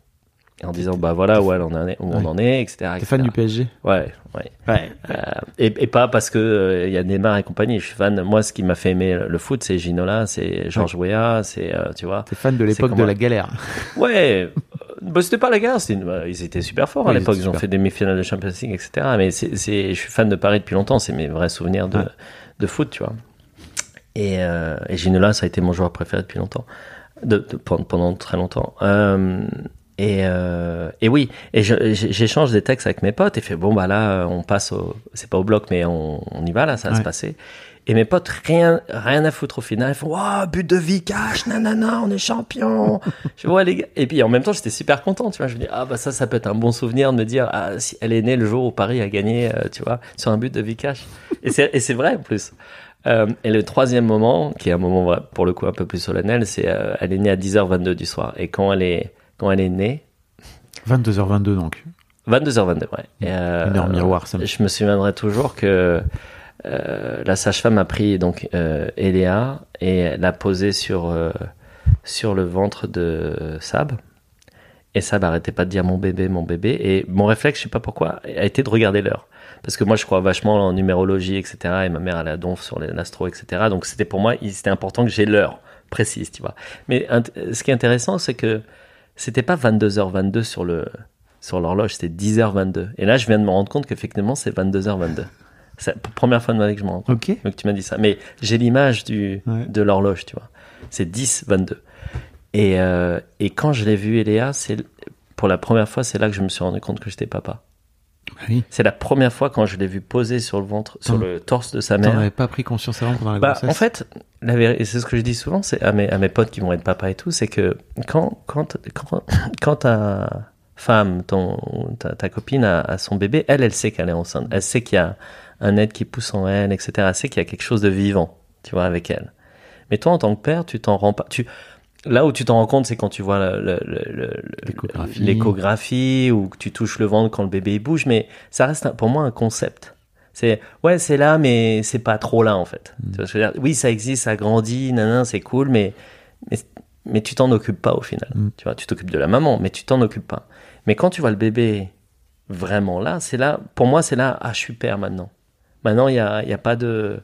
en disant bah voilà où, elle en est, où on Ouais. en est, etc. T'es fan du PSG Ouais, ouais. Ouais. Euh, et, et pas parce que euh, il y a Neymar et compagnie. Je suis fan. Moi, ce qui m'a fait aimer le foot, c'est Ginola, c'est Georges Weah, c'est euh, tu vois. T'es fan de l'époque de la galère. Ouais, euh, *laughs* bah, c'était pas la guerre, une- bah, ils étaient super forts à Oui, l'époque, ils ont fait des demi-finales de Champions League, etc. Mais c'est, je suis fan de Paris depuis longtemps, c'est mes vrais souvenirs de, Ouais. de foot, tu vois. Et, euh, et Ginola, ça a été mon joueur préféré depuis longtemps, de, de- pendant, pendant très longtemps. Euh, et, euh, et oui, et j'échange des textes avec mes potes et fait bon bah là on passe au, c'est pas au bloc mais on, on y va là, ça va Ouais. se passer. Et mes potes, rien, rien à foutre au final. Ils font, waouh, but de Vikash, nanana, on est champion. *laughs* je vois les gars. Et puis en même temps, j'étais super content, tu vois. Je me dis, ah bah ça, ça peut être un bon souvenir de me dire, ah, si elle est née le jour où Paris a gagné, euh, tu vois, sur un but de. Et c'est, et c'est vrai en plus. Euh, et le troisième moment, qui est un moment pour le coup un peu plus solennel, c'est, euh, elle est née à 10h22 du soir. Et quand elle est, quand elle est née, 22h22 donc. 22h22, ouais. Et, euh, Une heure miroir, ça me- Je me souviendrai toujours que euh, la sage-femme a pris donc euh, Eléa et l'a posée sur euh, sur le ventre de Sab. Et Sab arrêtait pas de dire mon bébé, mon bébé. Et mon réflexe, je sais pas pourquoi, a été de regarder l'heure. Parce que moi, je crois vachement en numérologie, etc. Et ma mère, elle a donf sur les- l'astro, etc. Donc, c'était pour moi, c'était important que j'ai l'heure précise, tu vois. Mais ce qui est intéressant, c'est que c'était pas 22h22 sur le sur l'horloge, c'était 10h22. Et là, je viens de me rendre compte qu'effectivement, c'est 22h22. C'est la première fois de ma vie que je me rends compte Ok. donc tu m'as dit ça. Mais j'ai l'image du Ouais. de l'horloge, tu vois. C'est 10, 22. Et, euh, et quand je l'ai vu, Eléa, c'est pour la première fois, c'est là que je me suis rendu compte que j'étais papa. Oui. C'est la première fois quand je l'ai vu poser sur le ventre, sur T'en- le torse de sa T'en mère. avais pas pris conscience avant pendant la Bah, grossesse en fait, la vérité, c'est ce que je dis souvent, c'est à mes, à mes potes qui vont être papa et tout, c'est que quand, quand, quand, *coughs* quand ta femme, ton, ta, ta copine a, a son bébé, elle, elle sait qu'elle est enceinte. Elle sait qu'il y a un être qui pousse en elle, etc. Sait qu'il y a quelque chose de vivant, tu vois, avec elle. Mais toi, en tant que père, tu t'en rends pas. Tu, là où tu t'en rends compte, c'est quand tu vois L'échographie. ou que tu touches le ventre quand le bébé il bouge. Mais ça reste un- pour moi un concept. C'est ouais, c'est là, mais c'est pas trop là en fait. Tu vois ce que je veux dire? Oui, ça existe, ça grandit, nanan, c'est cool, mais mais, mais tu t'en occupes pas au final. Tu vois, tu t'occupes de la maman, mais tu t'en occupes pas. Mais quand tu vois le bébé vraiment là, c'est là. Pour moi, c'est là. Ah, je suis père maintenant. Maintenant, il y a, y a pas de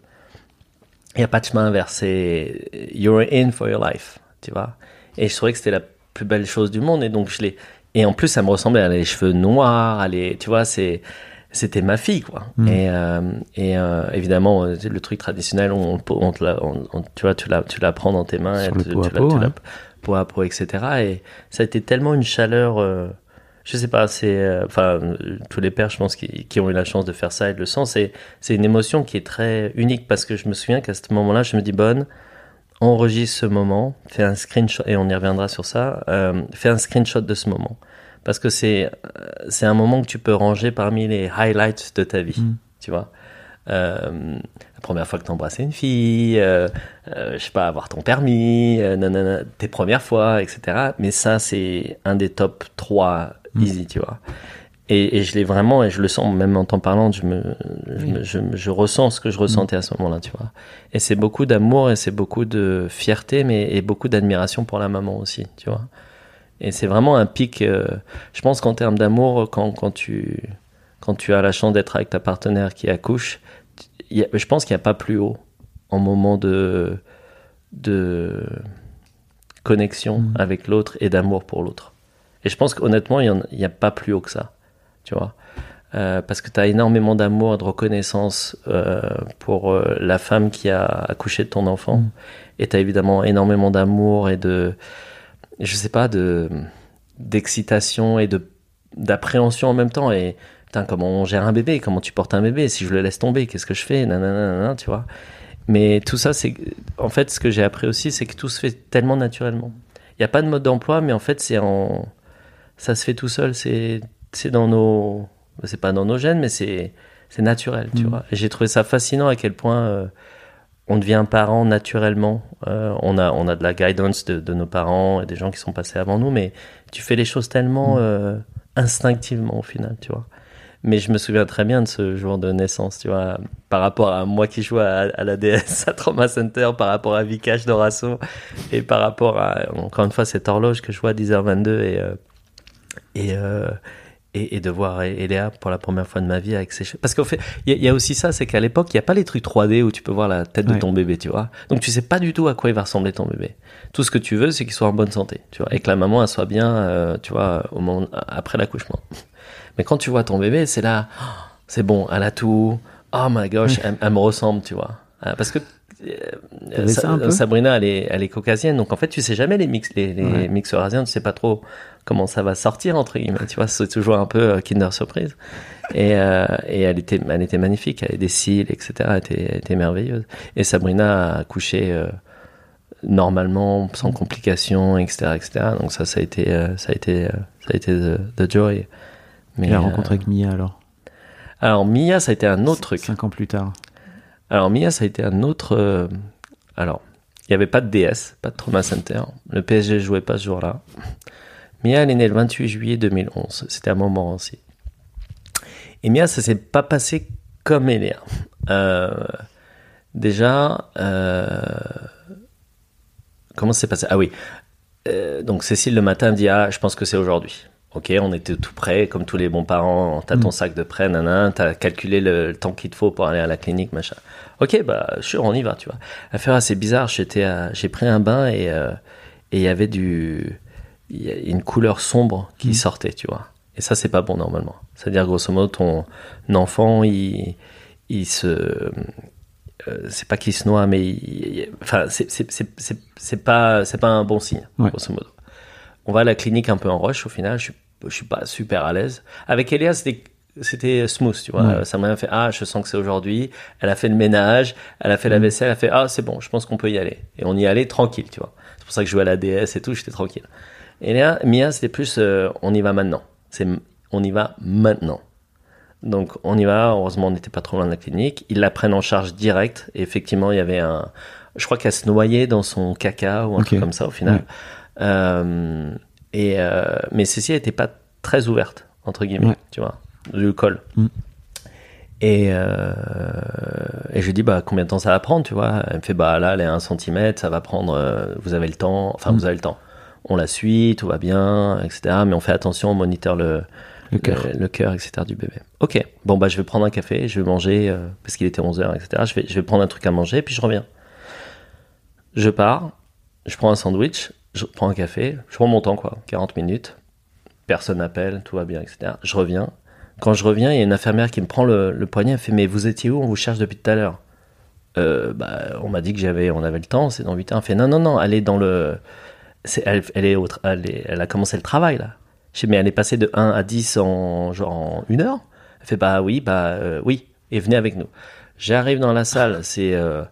il a pas de chemin inverse. C'est you're in for your life, tu vois. Et je trouvais que c'était la plus belle chose du monde. Et donc je l'ai. Et en plus, ça me ressemblait. Elle a les cheveux noirs. Elle est, tu vois, c'est c'était ma fille quoi. Et, euh, et euh, évidemment euh, le truc traditionnel, on, on te la, on- on- tu vois, tu la, tu la prends dans tes mains, Sur et le tu, pot à tu la- tu la- ouais. pot à pot, etc. Et ça a été tellement une chaleur. euh, je sais pas, c'est euh, enfin euh, tous les pères, je pense, qui, qui ont eu la chance de faire ça et de le sentent, c'est c'est une émotion qui est très unique parce que je me souviens qu'à ce moment-là, je me dis bonne, enregistre ce moment, fais un screenshot et on y reviendra sur ça, euh, fais un screenshot de ce moment parce que c'est euh, c'est un moment que tu peux ranger parmi les highlights de ta vie, tu vois. Euh, la première fois que tu embrassé une fille, euh, euh, je sais pas, avoir ton permis, nanana, tes premières fois, etc. Mais ça, c'est un des top 3 easy, tu vois. Et, et je l'ai vraiment, et je le sens, même en t'en parlant, je, me, je, me- je, me- je ressens ce que je ressentais à ce moment-là, tu vois. Et c'est beaucoup d'amour et c'est beaucoup de fierté, mais et beaucoup d'admiration pour la maman aussi, tu vois. Et c'est vraiment un pic. euh, je pense qu'en termes d'amour, quand, quand, tu, quand tu as la chance d'être avec ta partenaire qui accouche, il y a- je pense qu'il n'y a pas plus haut en moment de, de connexion avec l'autre et d'amour pour l'autre. Et je pense qu'honnêtement, il n'y a pas plus haut que ça, tu vois. Euh, parce que tu as énormément d'amour et de reconnaissance euh, pour euh, la femme qui a accouché de ton enfant. Et tu as évidemment énormément d'amour et de, je sais pas, de d'excitation et de d'appréhension en même temps. Et putain, comment on gère un bébé? Comment tu portes un bébé? Si je le laisse tomber, qu'est-ce que je fais? Nanana, nanana, tu vois. Mais tout ça, c'est en fait ce que j'ai appris aussi, c'est que tout se fait tellement naturellement. Il n'y a pas de mode d'emploi, mais en fait, c'est en ça se fait tout seul. C'est c'est dans nos c'est pas dans nos gènes, mais c'est c'est naturel, tu vois. Et j'ai trouvé ça fascinant à quel point euh, on devient parent naturellement. Euh, on a on a de la guidance de, de nos parents et des gens qui sont passés avant nous, mais tu fais les choses tellement euh, instinctivement au final, tu vois. Mais je me souviens très bien de ce jour de naissance, tu vois, par rapport à moi qui jouais à, à la DS, à Trauma Center, par rapport à Vikash Dorasso, et par rapport à, encore une fois, cette horloge que je vois à 10h22 et, et, euh, et, et de voir Eléa pour la première fois de ma vie avec ses cheveux. Parce qu'en fait, il y, a- il y a aussi ça, c'est qu'à l'époque, il n'y a pas les trucs 3D où tu peux voir la tête de ton bébé, tu vois. Donc tu sais pas du tout à quoi il va ressembler ton bébé. Tout ce que tu veux, c'est qu'il soit en bonne santé, tu vois, et que la maman elle soit bien, euh, tu vois, au moment après l'accouchement. *laughs* Mais quand tu vois ton bébé, c'est là, oh, c'est bon, elle a tout. Oh my gosh, elle, elle me ressemble, tu vois. Ah, Parce que euh, Sabrina, elle est, elle est caucasienne, donc en fait, tu sais jamais les mix, les, les Ouais. mixeurs asiens, tu sais pas trop comment ça va sortir entre guillemets. Tu vois, c'est toujours un peu euh, Kinder Surprise. Et, euh, et elle était, elle était magnifique, elle avait des cils, etc. Elle était, elle était merveilleuse. Et Sabrina a accouché euh, normalement, sans complications, etc., etc. Donc ça, ça a été, ça a été, ça a été the, the joy. Mais la euh, rencontre avec Mia alors? alors Mia, ça a été un autre truc. Cinq ans plus tard. Alors Mia, ça a été un autre. euh, alors, il n'y avait pas de DS, pas de Trauma Center. Le PSG jouait pas ce jour-là. Mia, elle est née le 28 juillet 2011. C'était un moment aussi. Et Mia, ça s'est pas passé comme Eléa. Euh, déjà, euh, comment ça s'est passé? Ah oui. Euh, donc Cécile le matin me dit ah je pense que c'est aujourd'hui. Ok, on était tout prêt, comme tous les bons parents. T'as ton sac de prêt, nanan. T'as calculé le, le temps qu'il te faut pour aller à la clinique, machin. Ok, bah sûr, on y va, tu vois. Ah c'est bizarre. J'étais, à- j'ai pris un bain et euh, et il y avait du, il y a une couleur sombre qui sortait, tu vois. Et ça c'est pas bon normalement. C'est-à-dire grosso modo ton enfant il il se euh, c'est pas qu'il se noie, mais il- il- enfin, c'est c'est- c'est- c'est- c'est pas, c'est pas un bon signe, Ouais. grosso modo. On va à la clinique un peu en rush au final, je suis, je suis pas super à l'aise. Avec Elia, c'était c'était smooth, tu vois. Ouais. Ça m'a fait ah, je sens que c'est aujourd'hui. Elle a fait le ménage, elle a fait la vaisselle, elle a fait ah, c'est bon, je pense qu'on peut y aller. Et on y allait tranquille, tu vois. C'est pour ça que je jouais à la DS et tout, j'étais tranquille. Et là, Mia, c'était plus euh, on y va maintenant. C'est on y va maintenant. Donc on y va, heureusement on n'était pas trop loin de la clinique. Ils la prennent en charge direct. Et effectivement, il y avait un, Je crois qu'elle se noyait dans son caca ou un truc comme ça au final. Ouais. Euh, et euh, mais Cécile était pas très ouverte entre guillemets, Ouais. tu vois, du col. Mm. Et, euh, et je lui dis bah combien de temps ça va prendre, tu vois? Elle me fait bah là elle est à 1 cm, ça va prendre. euh, vous avez le temps, enfin Mm. vous avez le temps. On la suit, tout va bien, etc. Mais on fait attention, on moniteur le Le cœur. le, le cœur, etc. du bébé. Ok, bon bah je vais prendre un café, je vais manger euh, parce qu'il était 11h, etc. Je vais, je vais prendre un truc à manger, puis je reviens. Je pars, je prends un sandwich, je prends un café, je prends mon temps quoi, 40 minutes. Personne n'appelle, tout va bien, etc. Je reviens. Quand je reviens, il y a une infirmière qui me prend le, poignet, elle fait mais vous étiez où On vous cherche depuis tout à l'heure? Euh, bah, on m'a dit que j'avais, on avait le temps, c'est dans 8 heures. Elle fait non non non, elle dans le, elle, est au tra- elle, a commencé le travail là. Je sais, mais elle est passée de 1 à 10 en, genre en une heure? Elle fait, bah oui, bah euh, oui, et venez avec nous. J'arrive dans la salle, c'est euh,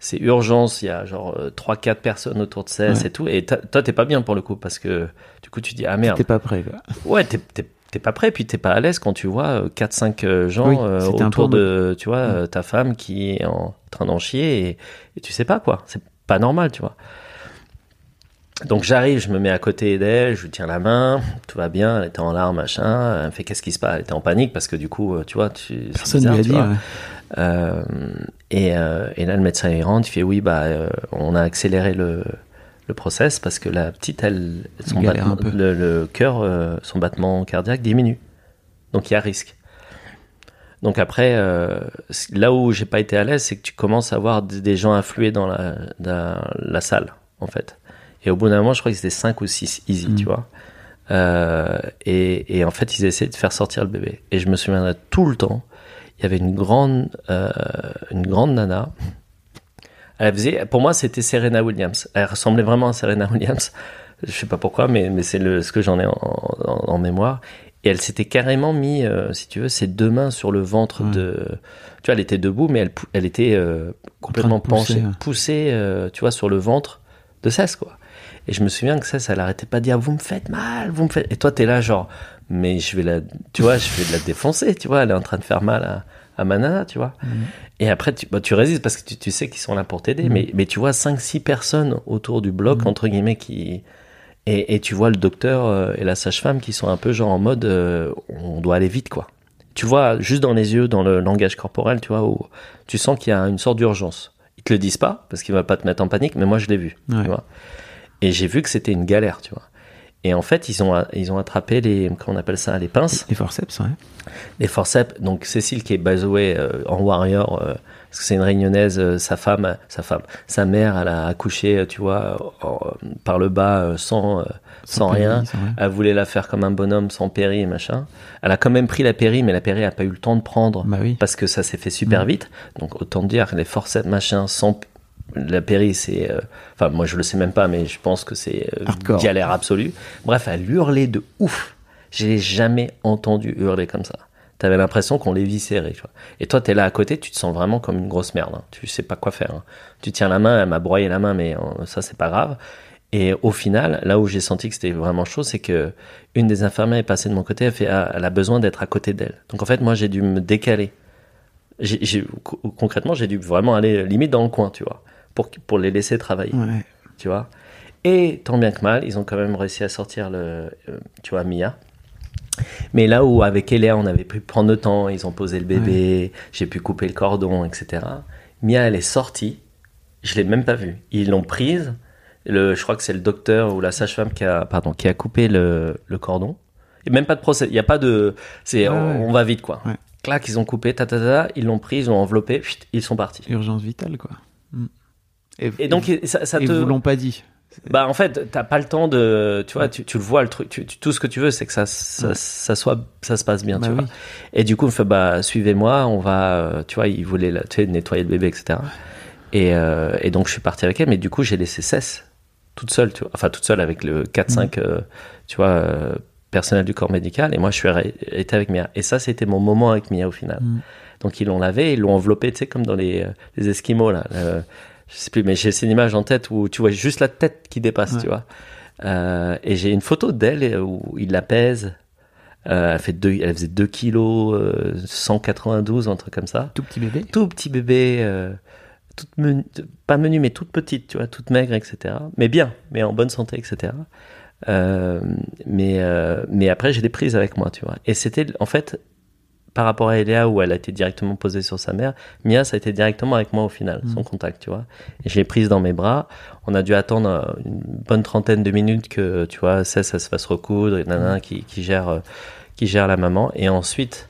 c'est urgence, il y a genre 3-4 personnes autour de Cess Ouais. et tout. Et toi, t'es pas bien pour le coup, parce que du coup, tu dis, ah merde, T'es pas prêt, quoi. ouais, t'es pas prêt, puis t'es pas à l'aise quand tu vois 4-5 gens Oui, euh, c'était un autour tour de, tu vois, euh, ta femme qui est en train d'en chier, et, et tu sais pas quoi, c'est pas normal, tu vois. Donc j'arrive, je me mets à côté d'elle, je lui tiens la main, tout va bien, elle était en larmes, machin. Elle me fait qu'est-ce qui se passe? Elle était en panique parce que du coup, euh, tu vois, tu, Personne bizarre, lui a tu dit. vois. ouais. Euh, et, euh, et là, le médecin il rentre, il fait oui, bah, euh, on a accéléré le, le process parce que la petite, elle, son battement, le, le cœur, son battement cardiaque diminue. Donc il y a risque. Donc après, là où j'ai pas été à l'aise, c'est que tu commences à voir des gens affluer dans la, dans la salle, en fait. Et au bout d'un moment, je crois que c'était 5 ou 6 easy, tu vois. Euh, et, et en fait, ils essayaient de faire sortir le bébé. Et je me souviendrai tout le temps, il y avait une grande, euh, une grande nana. Elle faisait, pour moi, c'était Serena Williams. Elle ressemblait vraiment à Serena Williams. Je sais pas pourquoi, mais, mais c'est le, ce que j'en ai en, en- en mémoire. Et elle s'était carrément mis, euh, si tu veux, ses deux mains sur le ventre Ouais. de. Tu vois, elle était debout, mais elle, elle était euh, complètement pousser, penchée, ouais. poussée, tu vois, sur le ventre de Cess, quoi. Et je me souviens que Cess, elle arrêtait pas de dire, vous me faites mal, vous me faites. Et toi, t'es là, genre, mais je vais la, tu vois, je vais la défoncer, tu vois, elle est en train de faire mal à, à ma nana, tu vois. Et après, tu, bah, tu résistes parce que tu, tu sais qu'ils sont là pour t'aider, Mhm. mais, mais tu vois 5-6 personnes autour du bloc, entre guillemets, qui. Et, et tu vois le docteur euh, et la sage-femme qui sont un peu genre en mode euh, on doit aller vite, quoi. Tu vois, juste dans les yeux, dans le langage corporel, tu vois, où tu sens qu'il y a une sorte d'urgence. Ils te le disent pas parce qu'ils veulent pas te mettre en panique, mais moi je l'ai vu, Ouais. tu vois. Et j'ai vu que c'était une galère, tu vois. Et en fait, ils ont, ils ont attrapé les, comment on appelle ça, les pinces Les forceps, ouais. les forceps. Donc Cécile qui est by the way euh, en warrior euh, parce que c'est une réunionnaise, euh, sa femme, sa femme, sa mère, elle a accouché, tu vois, en- par le bas sans, sans, péri, rien. sans rien. Elle voulait la faire comme un bonhomme sans péri et machin. Elle a quand même pris la péri, mais la péri a pas eu le temps de prendre Bah oui. parce que ça s'est fait super Mm. vite. Donc autant dire les forceps machin sans la péri, c'est, euh, enfin moi je le sais même pas, mais je pense que c'est euh, galère absolue. Bref, elle hurlait de ouf. J'ai jamais entendu hurler comme ça. T'avais l'impression qu'on les viscérait, tu vois. Et toi, t'es là à côté, tu te sens vraiment comme une grosse merde. hein. Tu sais pas quoi faire. hein. Tu tiens la main, elle m'a broyé la main, mais euh, ça, c'est pas grave. Et au final, là où j'ai senti que c'était vraiment chaud, c'est que une des infirmières est passée de mon côté, elle fait, ah, elle a besoin d'être à côté d'elle. Donc en fait, moi, j'ai dû me décaler. Concrètement, j'ai dû vraiment aller limite dans le coin, tu vois, pour, pour les laisser travailler Ouais. tu vois? Et tant bien que mal, ils ont quand même réussi à sortir le, euh, tu vois, Mia. Mais là où avec Eléa, on avait pu prendre le temps, ils ont posé le bébé, j'ai pu couper le cordon, etc. Mia, elle est sortie, je l'ai même pas vue. Ils l'ont prise. Le, je crois que c'est le docteur ou la sage-femme qui a, pardon, qui a coupé le, le cordon. Et même pas de procès. Il n'y a pas de, c'est, Ouais, on, ouais. on va vite quoi. Clac, ils ont coupé, ta, ta, ta, ta, ils l'ont pris, ils l'ont enveloppé, ils sont partis. Urgence vitale, quoi. Mm. Et donc ça, ça ils te, vous l'ont pas dit. bah en fait, t'as pas le temps de, tu vois, tu, tu le vois le truc, tu, tu- tout ce que tu veux, c'est que ça, ça, Ouais. ça soit, ça se passe bien, Bah tu oui. vois. Et du coup, on fait bah suivez-moi, on va, euh, tu vois, il voulait la, tu sais, nettoyer le bébé, etc. Et, euh, et donc je suis parti avec elle, mais du coup j'ai laissé Cess toute seule, tu vois, enfin toute seule avec le 4-5, euh, tu vois, euh, personnel du corps médical, et moi je suis été avec Mia. Et ça, c'était mon moment avec Mia au final. Mm. Donc ils l'ont lavé, ils l'ont enveloppé, tu sais, comme dans les, les Esquimaux là. Le- je sais plus, mais j'ai cette image en tête où tu vois juste la tête qui dépasse, Ouais. tu vois. Euh, et j'ai une photo d'elle euh, où il la pèse. Euh, elle, fait deux, elle faisait 2 kilos, euh, 192, un truc comme ça. Tout petit bébé. Tout petit bébé, euh, toute menu- pas menue, mais toute petite, tu vois, toute maigre, etc. Mais bien, mais en bonne santé, etc. Euh, mais, euh, mais après, j'ai des prises avec moi, tu vois. Et c'était, en fait, par rapport à Eléa, où elle a été directement posée sur sa mère, Mia, ça a été directement avec moi au final, Mm. son contact, tu vois. Et je l'ai prise dans mes bras. On a dû attendre euh, une bonne trentaine de minutes que, tu vois, Cess, ça se fasse recoudre, et nana, qui, qui gère, euh, qui gère la maman. Et ensuite,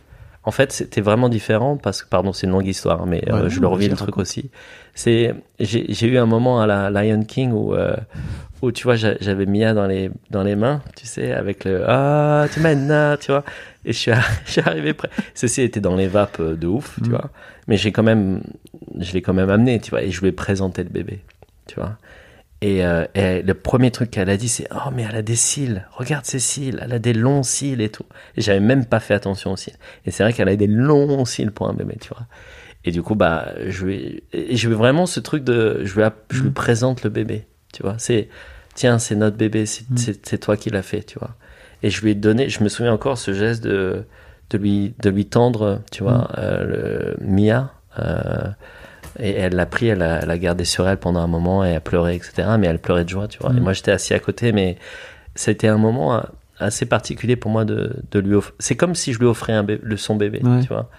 en fait, c'était vraiment différent parce que, pardon, c'est une longue histoire, mais euh, je le revis vas-y, le truc raconte. aussi. C'est, j'ai eu un moment à la Lion King où, euh, où tu vois, j'a- j'avais Mia dans les, dans les mains, tu sais, avec le Ah, tu m'aides, tu vois. Et je suis, *laughs* je suis arrivé près. Ceci était dans les vapes euh, de ouf, tu Mm. vois. Mais j'ai quand même, je l'ai quand même amené, tu vois. Et je lui ai présenté le bébé, tu vois. Et, euh, et le premier truc qu'elle a dit, c'est Oh, mais elle a des cils. Regarde ses cils. Elle a des longs cils et tout. Et j'avais même pas fait attention aux cils. Et c'est vrai qu'elle a des longs cils pour un bébé, tu vois. Et du coup, bah, je et je vais vraiment ce truc de, je lui, je lui présente le bébé, tu vois. C'est, tiens, c'est notre bébé, c'est, c'est, c'est toi qui l'as fait, tu vois. Et je lui ai donné, je me souviens encore ce geste de, de lui, de lui tendre, tu vois, euh, le Mia. euh, et elle l'a pris, elle l'a elle gardé sur elle pendant un moment et elle pleurait, etc. Mais elle pleurait de joie, tu vois. Et moi, j'étais assis à côté, mais c'était un moment assez particulier pour moi de, de lui offrir. C'est comme si je lui offrais un le son bébé, Ouais. tu vois.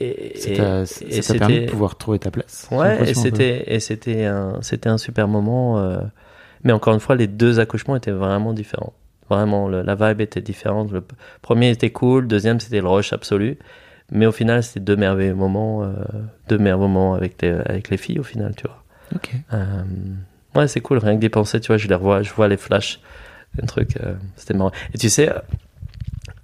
Et, Ça t'a et ça t'a permis de pouvoir trouver ta place. Ouais, et c'était et c'était un c'était un super moment. euh, mais encore une fois, les deux accouchements étaient vraiment différents. Vraiment, le- la vibe était différente. Le premier était cool, le deuxième c'était le rush absolu. Mais au final, c'était deux merveilleux moments, euh, deux merveilleux moments avec les avec les filles au final, tu vois. Ok. Euh, ouais, c'est cool. Rien que d'y penser, tu vois, je les revois, je vois les flashs, un truc. euh, c'était marrant. Et tu sais,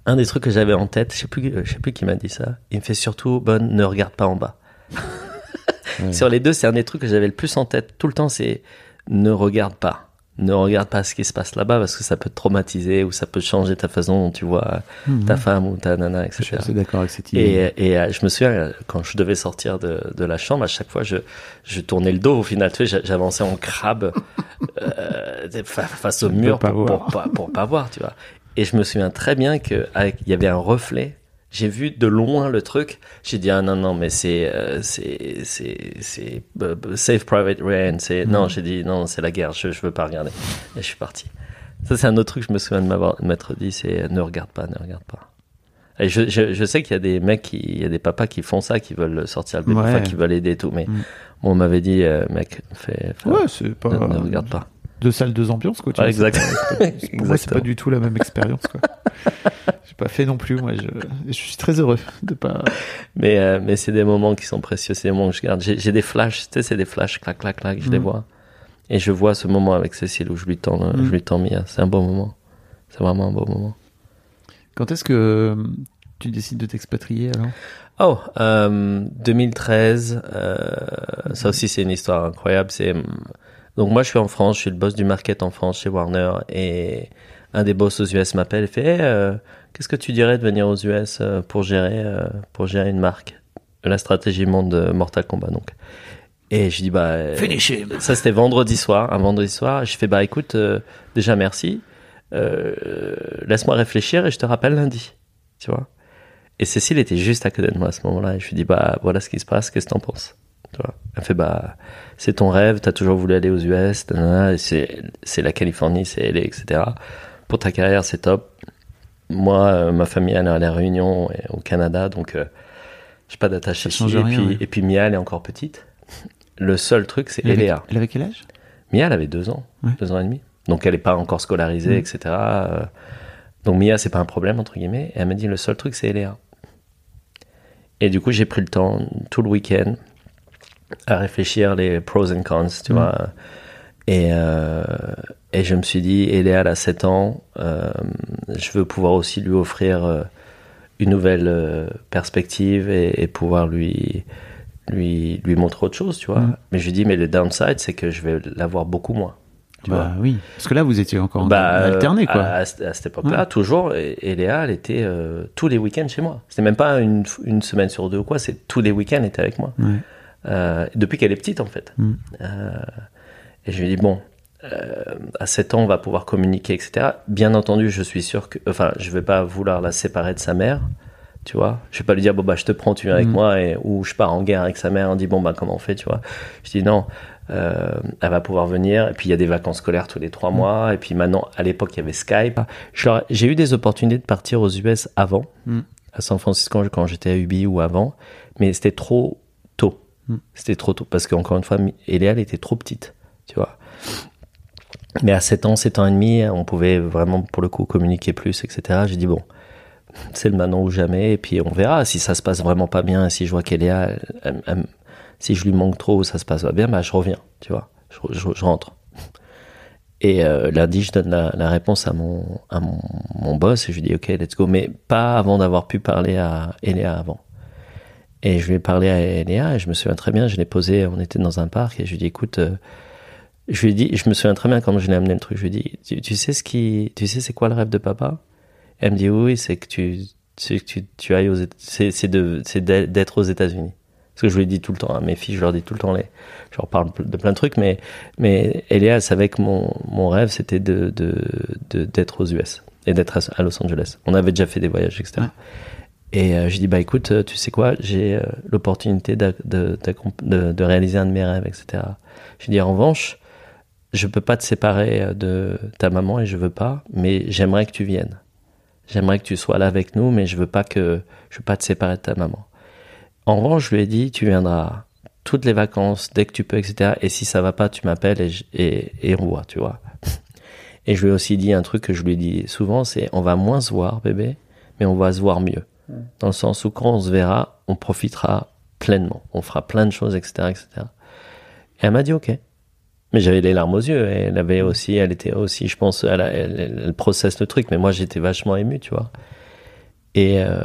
un des trucs que j'avais en tête, je sais plus, je sais plus qui m'a dit ça. Il me fait surtout, bonne, ne regarde pas en bas. *laughs* Sur les deux, c'est un des trucs que j'avais le plus en tête tout le temps, c'est ne regarde pas. Ne regarde pas ce qui se passe là-bas parce que ça peut te traumatiser ou ça peut changer ta façon dont tu vois Mhm. ta femme ou ta nana, Je suis etc. d'accord avec cette idée. Et, et euh, je me souviens, euh, quand je devais sortir de, de la chambre, à chaque fois, je, je tournais le dos. Au final, tu sais, j'a- j'avançais en crabe *laughs* euh, fa- face au Pour mur pas pour, pour, pas, pour pas voir, tu vois. Et je me souviens très bien qu'il y avait un reflet. J'ai vu de loin le truc. J'ai dit, ah non, non, mais c'est euh, c'est c'est c'est euh, Save Private Ryan. C'est Mm. Non, j'ai dit, non, c'est la guerre, je, je veux pas regarder. Et je suis parti. Ça, c'est un autre truc que je me souviens de m'être dit, c'est ne regarde pas, ne regarde pas. Et je, je, je sais qu'il y a des mecs, qui, il y a des papas qui font ça, qui veulent sortir le bébé, Ouais. enfin, qui veulent aider et tout. Mais Mm. bon, on m'avait dit, euh, mec, fais, fais- Ouais, c'est pas. ne, ne regarde pas. Deux salles, deux ambiances, quoi. tu Ouais, vois, exact. c'est pas- *laughs* c'est pas- Pour moi, c'est pas Exactement. du tout la même expérience, quoi. *laughs* J'ai pas fait non plus, moi. Je, je suis très heureux de pas. Mais, euh, mais c'est des moments qui sont précieux, c'est des moments que je garde. J'ai des flashs, tu sais, c'est des flashs, clac, clac, clac, je les Mm. vois. Et je vois ce moment avec Cécile où je lui tends, euh, Mm. je lui tends Mia. C'est un bon moment. C'est vraiment un beau moment. Quand est-ce que euh, tu décides de t'expatrier alors? Oh, euh, 2013, euh, ça aussi c'est une histoire incroyable. C'est donc moi je suis en France, je suis le boss du market en France chez Warner et un des boss aux US m'appelle et fait Hey, euh, qu'est-ce que tu dirais de venir aux US euh, pour gérer euh, pour gérer une marque, la stratégie monde de Mortal Kombat donc. Et je dis bah Finish him. ça c'était vendredi soir, un vendredi soir. Je fais bah écoute euh, déjà merci, Euh, laisse-moi réfléchir et je te rappelle lundi, tu vois? Et Cécile était juste à côté de moi à ce moment-là. Et je lui dis, bah, voilà ce qui se passe, qu'est-ce que t'en penses? Tu vois Elle fait, bah, c'est ton rêve, t'as toujours voulu aller aux US, c'est, la Californie, c'est LA, etc. Pour ta carrière, c'est top. Moi, euh, ma famille, elle est à La Réunion et au Canada, donc euh, j'ai pas d'attache Ça ici. change et, rien, puis, ouais. et puis Mia, elle est encore petite. Le seul truc, c'est Eléa. elle avait quel âge? Mia, elle avait deux ans, Ouais. deux ans et demi. Donc elle n'est pas encore scolarisée, etc. Euh, Donc Mia, c'est pas un problème, entre guillemets. Et elle m'a dit, le seul truc, c'est Eléa. Et du coup, j'ai pris le temps, tout le week-end, à réfléchir les pros and cons, tu Mm. vois. Et, euh, et je me suis dit, Eléa, a 7 ans, euh, je veux pouvoir aussi lui offrir euh, une nouvelle perspective et, et pouvoir lui, lui, lui montrer autre chose, tu vois. Mm. Mais je lui dis, mais le downside, c'est que je vais l'avoir beaucoup moins. Tu Bah oui. Parce que là, vous étiez encore en bah, alterné, quoi. À, à cette- à cette époque-là, Ouais. toujours. Et, et Léa, elle était euh, tous les week-ends chez moi. C'était même pas une, une semaine sur deux ou quoi, c'est tous les week-ends, elle était avec moi. Ouais. Euh, depuis qu'elle est petite, en fait. Mm. Euh, et je lui ai dit, bon, euh, à 7 ans, on va pouvoir communiquer, etc. Bien entendu, je suis sûr que. Enfin, je vais pas vouloir la séparer de sa mère, tu vois. Je vais pas lui dire, bon, bah, je te prends, tu viens avec Mm. moi, et, ou je pars en guerre avec sa mère, on dit, bon, bah, comment on fait, tu vois. Je dis, non, euh, elle va pouvoir venir, et puis il y a des vacances scolaires tous les trois mois, et puis maintenant, à l'époque, il y avait Skype. J'ai eu des opportunités de partir aux US avant, Mm. à San Francisco, quand j'étais à UBI ou avant, mais c'était trop tôt. C'était trop tôt, parce qu'encore une fois, Eléa, elle était trop petite, tu vois. Mais à 7 ans, 7 ans et demi, on pouvait vraiment, pour le coup, communiquer plus, etc. J'ai dit, bon, c'est le maintenant ou jamais, et puis on verra si ça se passe vraiment pas bien, si je vois qu'Eléa, si je lui manque trop ou ça se passe pas bien, bah je reviens, tu vois, je, rentre. Et euh, lundi, je donne la, la réponse à mon, à mon, mon boss, et je lui dis, ok, let's go, mais pas avant d'avoir pu parler à Eléa avant. Et je lui ai parlé à Eléa, et je me souviens très bien, je l'ai posé, on était dans un parc, et je lui ai dit, écoute, euh, je lui ai dit, je me souviens très bien quand je lui ai amené le truc, je lui ai dit, tu, sais ce qui, tu sais c'est quoi le rêve de papa? Elle me dit, oui, c'est que tu, c'est que tu, tu ailles aux, c'est, de, c'est d'être aux États-Unis. Parce que je lui dis tout le temps à mes filles, je leur dis tout le temps les, je leur parle de plein de trucs, mais, mais elle savait que mon, mon rêve, c'était de, de, d'être aux US et d'être à, Los Angeles. On avait déjà fait des voyages, etc. Et euh, je dis, bah écoute, euh, tu sais quoi, j'ai euh, l'opportunité de, de, réaliser un de mes rêves, etc. Je dis, en revanche, je peux pas te séparer euh, de ta maman et je veux pas, mais j'aimerais que tu viennes. J'aimerais que tu sois là avec nous, mais je veux pas que, je veux pas te séparer de ta maman. En revanche, je lui ai dit, tu viendras toutes les vacances, dès que tu peux, etc. Et si ça va pas, tu m'appelles et, et, et on voit, tu vois. Et je lui ai aussi dit un truc que je lui dis souvent, c'est on va moins se voir, bébé, mais on va se voir mieux. Dans le sens où quand on se verra, on profitera pleinement. On fera plein de choses, etc., etc. Et elle m'a dit ok. Mais j'avais les larmes aux yeux. Et elle avait aussi, elle était aussi, je pense, elle, elle, elle, elle processe le truc. Mais moi, j'étais vachement ému, tu vois. Et euh,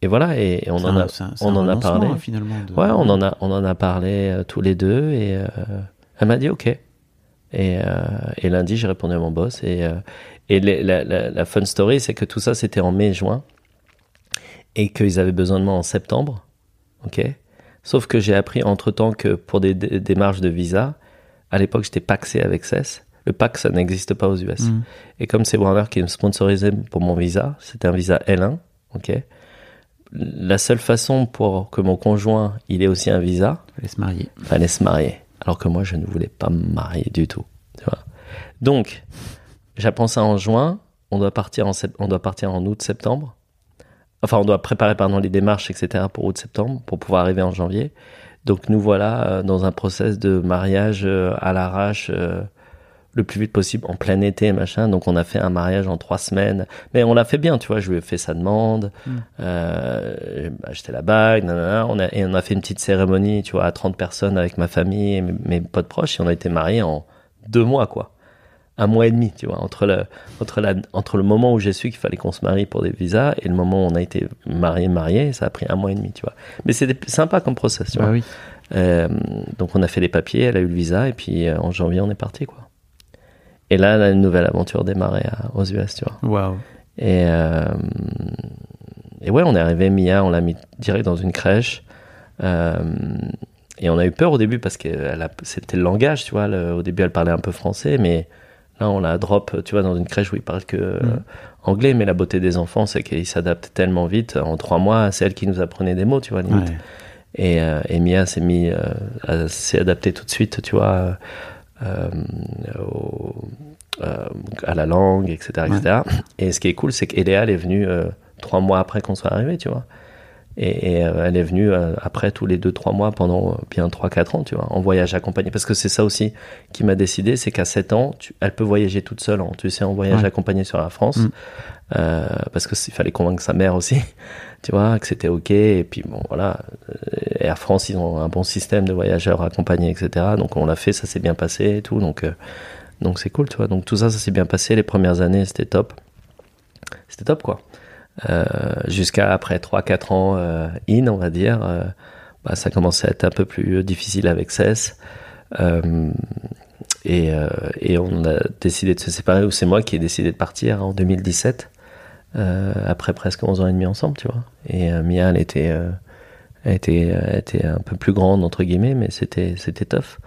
et voilà. Et, et on en un- a, un- on en a parlé. hein, finalement. de- Ouais, on en a, on en a parlé euh, tous les deux et euh, elle m'a dit ok. Et, et lundi, j'ai répondu à mon boss et et les- la, la, la fun story, c'est que tout ça, c'était en mai-juin et qu'ils avaient besoin de moi en septembre, ok? Sauf que j'ai appris entre temps que pour des, démarches de visa, à l'époque, j'étais paxé avec CES. Le PAC, ça n'existe pas aux US. Mhm. Et comme c'est Warner qui me sponsorisait pour mon visa, c'était un visa L1, ok? La seule façon pour que mon conjoint, il ait aussi un visa, Fallait se marier. fallait se marier. Alors que moi, je ne voulais pas me marier du tout. Tu vois? Donc, j'apprends ça en juin. On doit partir en, on doit partir en août-septembre. Enfin, on doit préparer pardon, les démarches, etc. pour août-septembre, pour pouvoir arriver en janvier. Donc, nous voilà euh, dans un process de mariage euh, à l'arrache euh, le plus vite possible, en plein été, machin. Donc, on a fait un mariage en trois semaines. Mais on l'a fait bien, tu vois. Je lui ai fait sa demande. Euh, j'ai acheté la bague, nanana. On a, et on a fait une petite cérémonie, tu vois, à 30 personnes avec ma famille et mes, mes potes proches. Et on a été mariés en deux mois, quoi. Un mois et demi, tu vois, entre le, entre la, entre le moment où j'ai su qu'il fallait qu'on se marie pour des visas et le moment où on a été marié, marié, ça a pris un mois et demi, tu vois. Mais c'était sympa comme process, tu Bah vois. oui. Euh, donc on a fait les papiers, elle a eu le visa et puis euh, en janvier on est parti, quoi. Et là, la nouvelle aventure démarrait à- aux US, tu vois. Et, euh, et ouais, on est arrivé, Mia, on l'a mis direct dans une crèche. Euh, et on a eu peur au début parce que c'était le langage, tu vois. le- au début, elle parlait un peu français, mais là, on la drop, tu vois, dans une crèche où il parle que euh, anglais. Mais la beauté des enfants, c'est qu'ils s'adaptent tellement vite. En trois mois, c'est elle qui nous apprenait des mots, tu vois, limite. Ouais. Et, euh, et Mia s'est mis, euh, s'est adaptée tout de suite, tu vois, euh, au- à la langue, etc., etc. Et ce qui est cool, c'est qu'Eléa, elle est venue trois mois après qu'on soit arrivé, tu vois. Et, et, euh, elle est venue euh, après tous les deux, trois mois pendant euh, bien trois, quatre ans, tu vois, en voyage accompagné. Parce que c'est ça aussi qui m'a décidé, c'est qu'à 7 ans, tu- elle peut voyager toute seule, en, tu sais, en voyage Ouais. accompagné sur la France. Mm. Euh, parce que il fallait convaincre sa mère aussi, *laughs* tu vois, que c'était ok. Et puis bon, voilà, Air France, ils ont un bon système de voyageurs accompagnés, etc. Donc on l'a fait, ça s'est bien passé et tout. Donc euh, donc c'est cool, tu vois. Donc tout ça, ça s'est bien passé. Les premières années, c'était top. C'était top, quoi. Euh, Jusqu'à après 3-4 ans euh, in, on va dire, euh, bah, ça commençait à être un peu plus difficile avec CES. Et, on a décidé de se séparer, ou c'est moi qui ai décidé de partir en 2017, euh, après presque 11 ans et demi ensemble, tu vois. Et Mia, elle était, un peu plus grande, entre guillemets, mais c'était, c'était tough.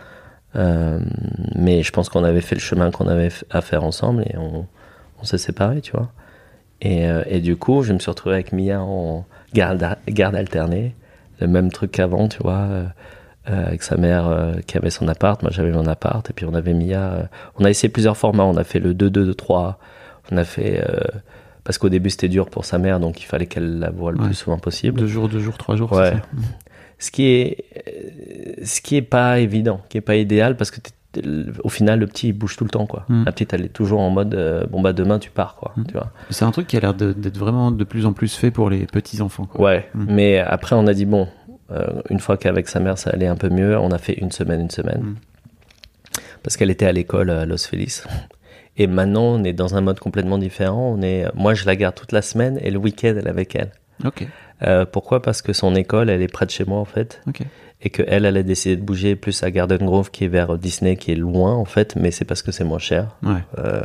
Mais je pense qu'on avait fait le chemin qu'on avait à faire ensemble et on, on s'est séparés, tu vois. Et, euh, et du coup, je me suis retrouvé avec Mia en garde, garde alternée. Le même truc qu'avant, tu vois. euh, euh, avec sa mère euh, qui avait son appart, moi j'avais mon appart, et puis on avait Mia. euh, on a essayé plusieurs formats, on a fait le 2-2-2-3, on a fait. parce qu'au début c'était dur pour sa mère, donc il fallait qu'elle la voie le Ouais. plus souvent possible. Deux jours, deux jours, trois jours, Ouais. c'est ça Ce qui est, ce qui est pas évident, qui est pas idéal, parce que t'es- au final le petit il bouge tout le temps quoi. Mm. La petite elle est toujours en mode euh, bon bah demain tu pars quoi, Mm. tu vois. C'est un truc qui a l'air d'être vraiment de plus en plus fait pour les petits-enfants. quoi. Ouais, Mm. mais après on a dit bon, euh, une fois qu'avec sa mère ça allait un peu mieux, on a fait une semaine, une semaine. Parce qu'elle était à l'école à Los Feliz. Et maintenant on est dans un mode complètement différent. On est, moi je la garde toute la semaine et le week-end elle est avec elle. Ok, Euh, pourquoi? Parce que son école elle est près de chez moi en fait. Et que elle, elle a décidé de bouger plus à Garden Grove qui est vers Disney, qui est loin en fait, mais c'est parce que c'est moins cher Ouais. euh,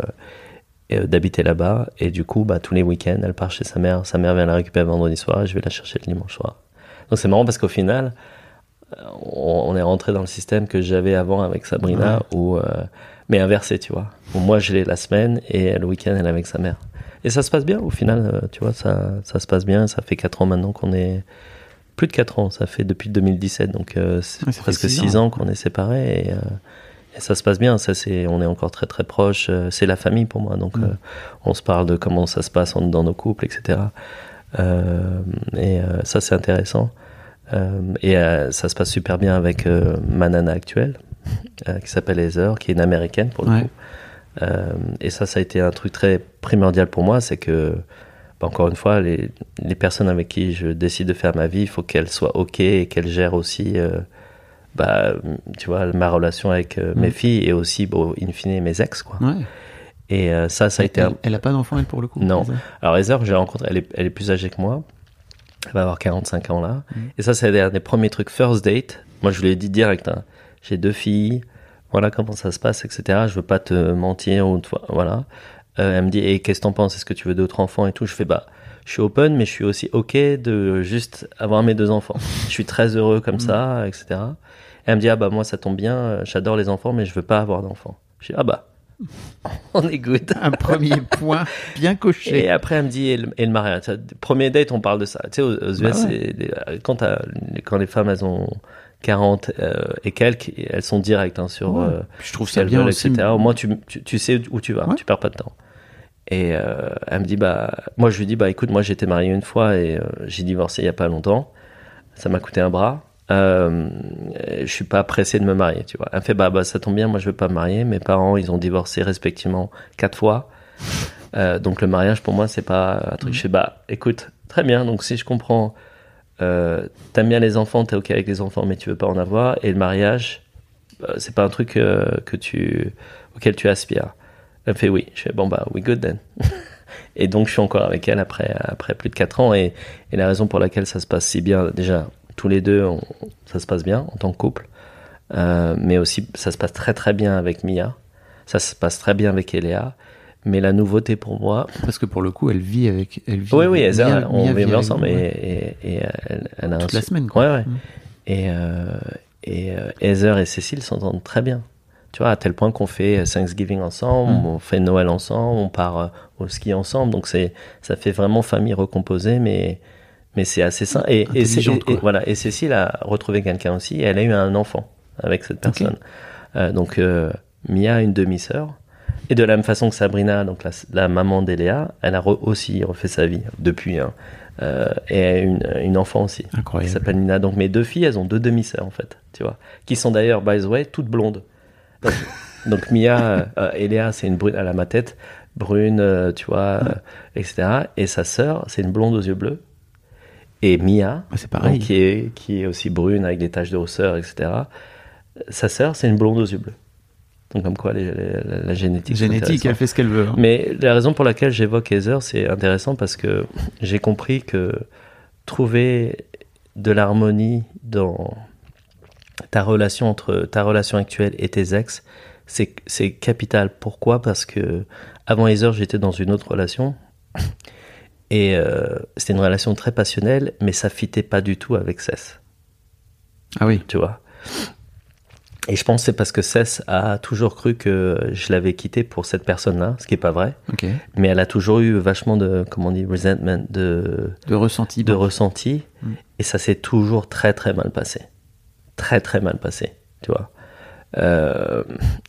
euh, d'habiter là-bas. Et du coup, bah, tous les week-ends, elle part chez sa mère. Sa mère vient la récupérer vendredi soir et je vais la chercher le dimanche soir. Donc c'est marrant parce qu'au final, on, on est rentré dans le système que j'avais avant avec Sabrina, où, euh, mais inversé, tu vois. Où moi, je l'ai la semaine et le week-end, elle est avec sa mère. Et ça se passe bien au final, euh, tu vois, ça, ça se passe bien. Ça fait 4 ans maintenant qu'on est. Plus de 4 ans, ça fait depuis 2017, donc euh, Ouais, presque six 6 ans. ans, qu'on est séparés. Et, euh, et ça se passe bien, ça c'est, on est encore très très proches. euh, C'est la famille pour moi, donc euh, on se parle de comment ça se passe en- dans nos couples, etc. Et ça c'est intéressant. Et ça se passe super bien avec ma nana actuelle, qui s'appelle Heather, qui est une américaine pour le Ouais. coup. Euh, et ça, ça a été un truc très primordial pour moi, c'est que, bah, encore une fois, les, les personnes avec qui je décide de faire ma vie, il faut qu'elles soient OK et qu'elles gèrent aussi, euh, bah, tu vois, ma relation avec euh, mes Mm. filles et aussi, bon, in fine, mes ex, quoi. Ouais. Et euh, ça, ça a été un, Elle, elle a pas d'enfant, elle, pour le coup Non. Lisa? Alors Heather, j'ai rencontré, elle est, elle est plus âgée que moi. Elle va avoir 45 ans là. Mhm. Et ça, c'est un des premiers trucs first date. Moi, je lui ai dit direct, hein, j'ai deux filles, voilà comment ça se passe, etc. Je veux pas te mentir ou te- voilà. Euh, elle me dit, et qu'est-ce que t'en penses? Est-ce que tu veux d'autres enfants et tout? Je fais, bah, je suis open, mais je suis aussi ok de juste avoir mes deux enfants. Je suis très heureux comme ça, etc. Et elle me dit, ah bah moi, ça tombe bien, euh, j'adore les enfants, mais je veux pas avoir d'enfants. Je dis, ah bah, *laughs* on est good. Un premier *laughs* point bien coché. Et après, elle me dit, et le, et le mariage. Premier date, on parle de ça. Tu sais, aux, aux US, Bah ouais. c'est des- quand, quand les femmes, elles ont 40 euh, et quelques, elles sont directes hein, sur Ouais. euh, je trouve ça bien veulent, aussi. etc. Au moins, tu, tu, tu sais où tu vas, Ouais. tu perds pas de temps. Et euh, elle me dit, bah, moi, je lui dis, bah, écoute, moi, j'étais marié une fois et j'ai divorcé il y a pas longtemps. Ça m'a coûté un bras. Euh, je suis pas pressé de me marier, tu vois. Elle me fait, bah, bah, ça tombe bien, moi, je veux pas me marier. Mes parents, ils ont divorcé respectivement quatre fois. Euh, donc le mariage pour moi c'est pas un truc. Je fais bah écoute très bien. Donc si je comprends, euh, t'aimes bien les enfants, t'es ok avec les enfants, mais tu veux pas en avoir. Et le mariage, euh, c'est pas un truc euh, que tu auquel tu aspires. Elle me fait oui. Je fais bon bah we good then. *laughs* et donc je suis encore avec elle après plus de 4 ans et, la raison pour laquelle ça se passe si bien déjà tous les deux ça se passe bien en tant que couple, mais aussi ça se passe très très bien avec Mia. Ça se passe très bien avec Eléa. Mais la nouveauté pour moi, Parce que pour le coup, elle vit avec. Elle vit oui, oui, Mia- Heather, on Mia vit ensemble et, et, et elle, elle a un Toute la su- semaine, quoi. Ouais, ouais. Mm. Et, euh, et euh, Heather et Cécile s'entendent très bien. Tu vois, à tel point qu'on fait Thanksgiving ensemble, Mm. on fait Noël ensemble, on part euh, au ski ensemble. Donc c'est, ça fait vraiment famille recomposée, mais, mais c'est assez sain. Et, et, et- voilà. Et Cécile a retrouvé quelqu'un aussi. Et elle a eu un enfant avec cette personne. Euh, donc euh, Mia a une demi-sœur. Et de la même façon que Sabrina, donc la, la maman d'Eléa, elle a re- aussi refait sa vie depuis. hein. Euh, et une, une enfant aussi qui Incroyable. s'appelle Nina. Donc mes deux filles, elles ont deux demi-sœurs en fait, tu vois, qui sont d'ailleurs, by the way, toutes blondes. Donc, *laughs* donc Mia, euh, Eléa, c'est une brune, elle a ma tête, brune, euh, tu vois, euh, etc. Et sa sœur, c'est une blonde aux yeux bleus. Et Mia, Ah, c'est pareil. donc, qui, est, qui est aussi brune avec des taches de hausseur, etc. Sa sœur, c'est une blonde aux yeux bleus. Donc comme quoi les- les- la, la génétique. Génétique, elle fait ce qu'elle veut. hein. Mais la raison pour laquelle j'évoque Heather, c'est intéressant parce que j'ai compris que trouver de l'harmonie dans ta relation entre ta relation actuelle et tes ex, c'est c'est capital. Pourquoi? Parce que avant Heather, j'étais dans une autre relation et euh, c'était une relation très passionnelle, mais ça fitait pas du tout avec Cess Ah oui. tu vois? Et je pense que c'est parce que Cess a toujours cru que je l'avais quitté pour cette personne-là, ce qui est pas vrai. Ok. Mais elle a toujours eu vachement de, comment on dit, resentment, de, De ressenti. de bon. ressenti. Mm. Et ça s'est toujours très très mal passé. Très très mal passé, tu vois. Euh,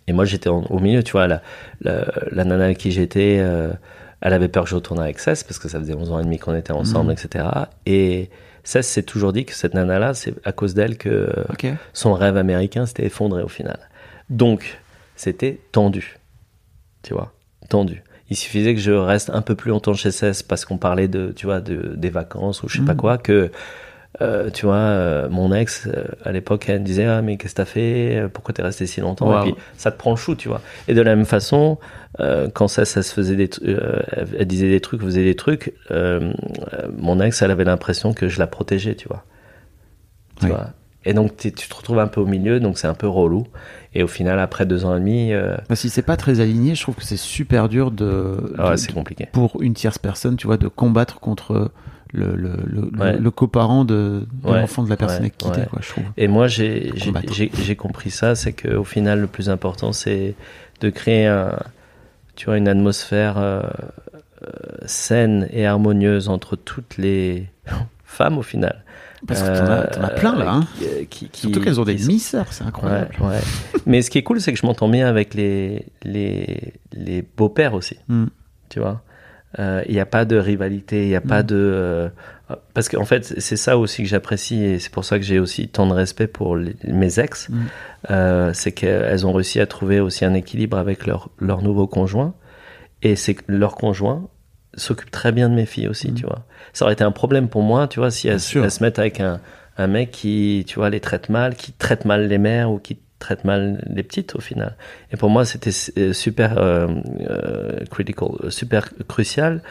et moi j'étais au milieu, tu vois. La, la, la nana avec qui j'étais, euh, elle avait peur que je retourne avec Cess parce que ça faisait 11 ans et demi qu'on était ensemble, Mm. etc. Et Cess s'est toujours dit que cette nana-là, c'est à cause d'elle que son rêve américain s'était effondré au final. Donc, c'était tendu. Tu vois, tendu. Il suffisait que je reste un peu plus longtemps chez Cess parce qu'on parlait de, tu vois, de, des vacances ou je sais pas Mhm. quoi, que, euh, tu vois, euh, mon ex, euh, à l'époque, elle me disait, ah, mais qu'est-ce que t'as fait? Pourquoi t'es resté si longtemps? Wow. Et puis, ça te prend le chou, tu vois. Et de la même façon, quand Cess, elle se faisait des, tru- euh, elle- disait des trucs, faisait des trucs, mon ex, elle avait l'impression que je la protégeais, tu vois. Tu Oui. vois. Et donc, tu te retrouves un peu au milieu, donc c'est un peu relou. Et au final, après deux ans et demi, euh, Bah, si c'est pas très aligné, je trouve que c'est super dur de, ah ouais, de- c'est compliqué. pour une tierce personne, tu vois, de combattre contre le, le, le, le- Ouais. le coparent de, de Ouais, l'enfant de la personne ouais, ouais. quoi, je trouve. Et moi, j'ai compris ça, c'est qu'au final, le plus important, c'est de créer un, tu vois, une atmosphère euh, euh, saine et harmonieuse entre toutes les *laughs* femmes, au final. Parce que t'en as, t'en as plein, là, hein. Euh, qui, qui- Surtout qu'elles ont des demi-sœurs, c'est incroyable. Ouais, ouais. Mais ce qui est cool, c'est que je m'entends bien avec les, les, les beaux-pères aussi. Mm. Tu vois? Euh, Il n'y a pas de rivalité, il n'y a pas Mm. de. euh, parce qu'en fait, c'est ça aussi que j'apprécie et c'est pour ça que j'ai aussi tant de respect pour les- mes ex. Mm. Euh, c'est qu'elles ont réussi à trouver aussi un équilibre avec leur, leur nouveau conjoint. Et c'est que leur conjoint s'occupe très bien de mes filles aussi, Mm. tu vois. Ça aurait été un problème pour moi, tu vois, si elles, elles se mettent avec un, un mec qui, tu vois, les traite mal, qui traite mal les mères ou qui traite mal les petites au final. Et pour moi, c'était euh, super euh, euh, critical, super crucial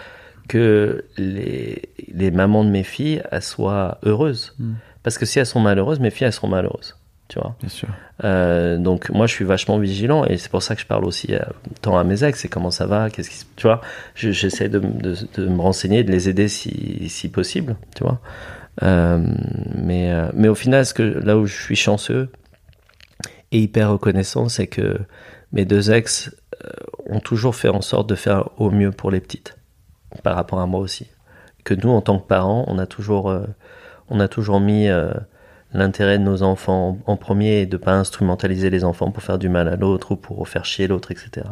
que les, les mamans de mes filles elles soient heureuses. Mm. Parce que si elles sont malheureuses, mes filles elles seront malheureuses, tu vois. Bien sûr. Euh, donc moi je suis vachement vigilant et c'est pour ça que je parle aussi à, tant à mes ex, c'est comment ça va, qu'est-ce qui, se- tu vois, Je- j'essaie de, de, de me renseigner, de les aider si, si possible, tu vois. Mais mais au final, ce que là où je suis chanceux et hyper reconnaissant, c'est que mes deux ex euh, ont toujours fait en sorte de faire au mieux pour les petites, par rapport à moi aussi. Que nous, en tant que parents, on a toujours euh, on a toujours mis euh, l'intérêt de nos enfants en premier et de pas instrumentaliser les enfants pour faire du mal à l'autre ou pour faire chier l'autre, etc.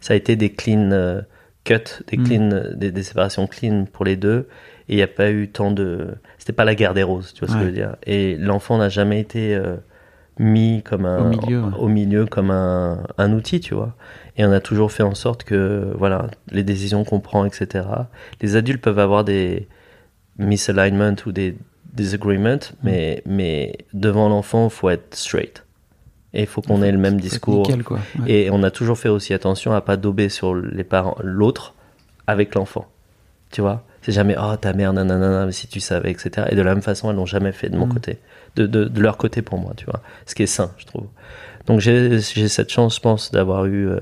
Ça a été des clean euh, cuts, des Mm. clean, des, des séparations clean pour les deux. Et il n'y a pas eu tant de, c'était pas la guerre des roses, tu vois ce que je veux dire. Et l'enfant n'a jamais été mis comme un Au milieu, ouais. au milieu comme un, un outil, tu vois. Et on a toujours fait en sorte que, voilà, les décisions qu'on prend, etc. Les adultes peuvent avoir des misalignments ou des disagreements, mais, mais devant l'enfant, faut être straight. Et il faut qu'on ait le même discours. Nickel, quoi. Ouais. Et on a toujours fait aussi attention à pas dober sur les parents, l'autre avec l'enfant. Tu vois? C'est jamais, oh ta mère, nanana, mais si tu savais, etc. Et de la même façon, elles l'ont jamais fait de mon Mm. côté. De, de, de leur côté pour moi, tu vois. Ce qui est sain, je trouve. Donc j'ai cette chance, je pense, d'avoir eu, euh,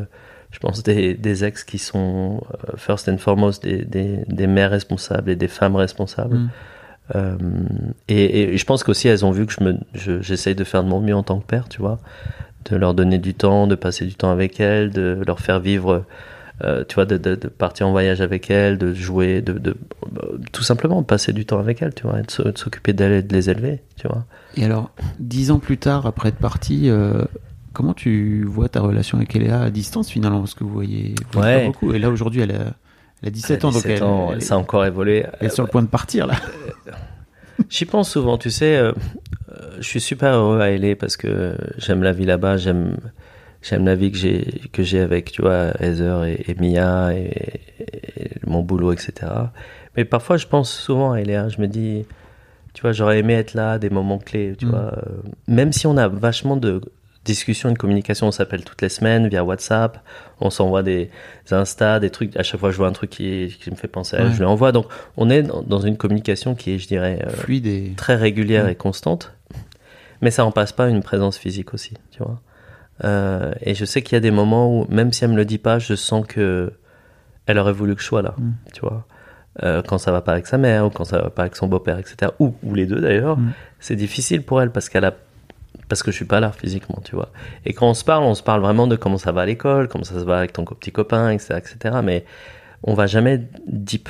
je pense, des, des ex qui sont, euh, first and foremost, des, des, des mères responsables et des femmes responsables. Mm. Euh, et, et je pense qu'aussi elles ont vu que je me, je- j'essaye de faire de mon mieux en tant que père, tu vois, de leur donner du temps, de passer du temps avec elles, de leur faire vivre, euh, tu vois, de, de, de partir en voyage avec elles, de jouer, de, de euh, tout simplement de passer du temps avec elles, tu vois, et de, s'occuper d'elles et de les élever, tu vois. Et alors, dix ans plus tard, après être parti, euh, comment tu vois ta relation avec Eléa à distance finalement? Parce que vous voyez, vous voyez Ouais. pas beaucoup. Et là, aujourd'hui, elle a, elle a 17 Elle a ans, donc 17 elle, ans, elle- ça a encore évolué. elle est sur le point de partir là. J'y pense souvent, tu sais. euh, euh, je suis super heureux à LA parce que j'aime la vie là-bas, j'aime j'aime la vie que j'ai que j'ai avec, tu vois, Heather et, et Mia et, et mon boulot, etc. Mais parfois, je pense souvent à LA. Je me dis, tu vois, j'aurais aimé être là, à des moments clés, tu Mm. vois. euh, Même si on a vachement de discussions et de communication, on s'appelle toutes les semaines via WhatsApp, on s'envoie des Insta, des trucs. À chaque fois, je vois un truc qui, qui me fait penser à elle, Ouais. je lui envoie. Donc, on est dans, une communication qui est, je dirais, euh, Fluide et. très régulière Mm. et constante, mais ça en passe pas une présence physique aussi, tu vois. Euh, et je sais qu'il y a des moments où, même si elle me le dit pas, je sens que elle aurait voulu que je sois là, Mm. tu vois. Euh, quand ça va pas avec sa mère ou quand ça va pas avec son beau-père, etc. Ou, ou les deux d'ailleurs, Mm. c'est difficile pour elle parce qu'elle a parce que je suis pas là physiquement, tu vois. Et quand on se parle, on se parle vraiment de comment ça va à l'école, comment ça se va avec ton petit copain, etc., etc. Mais on va jamais deep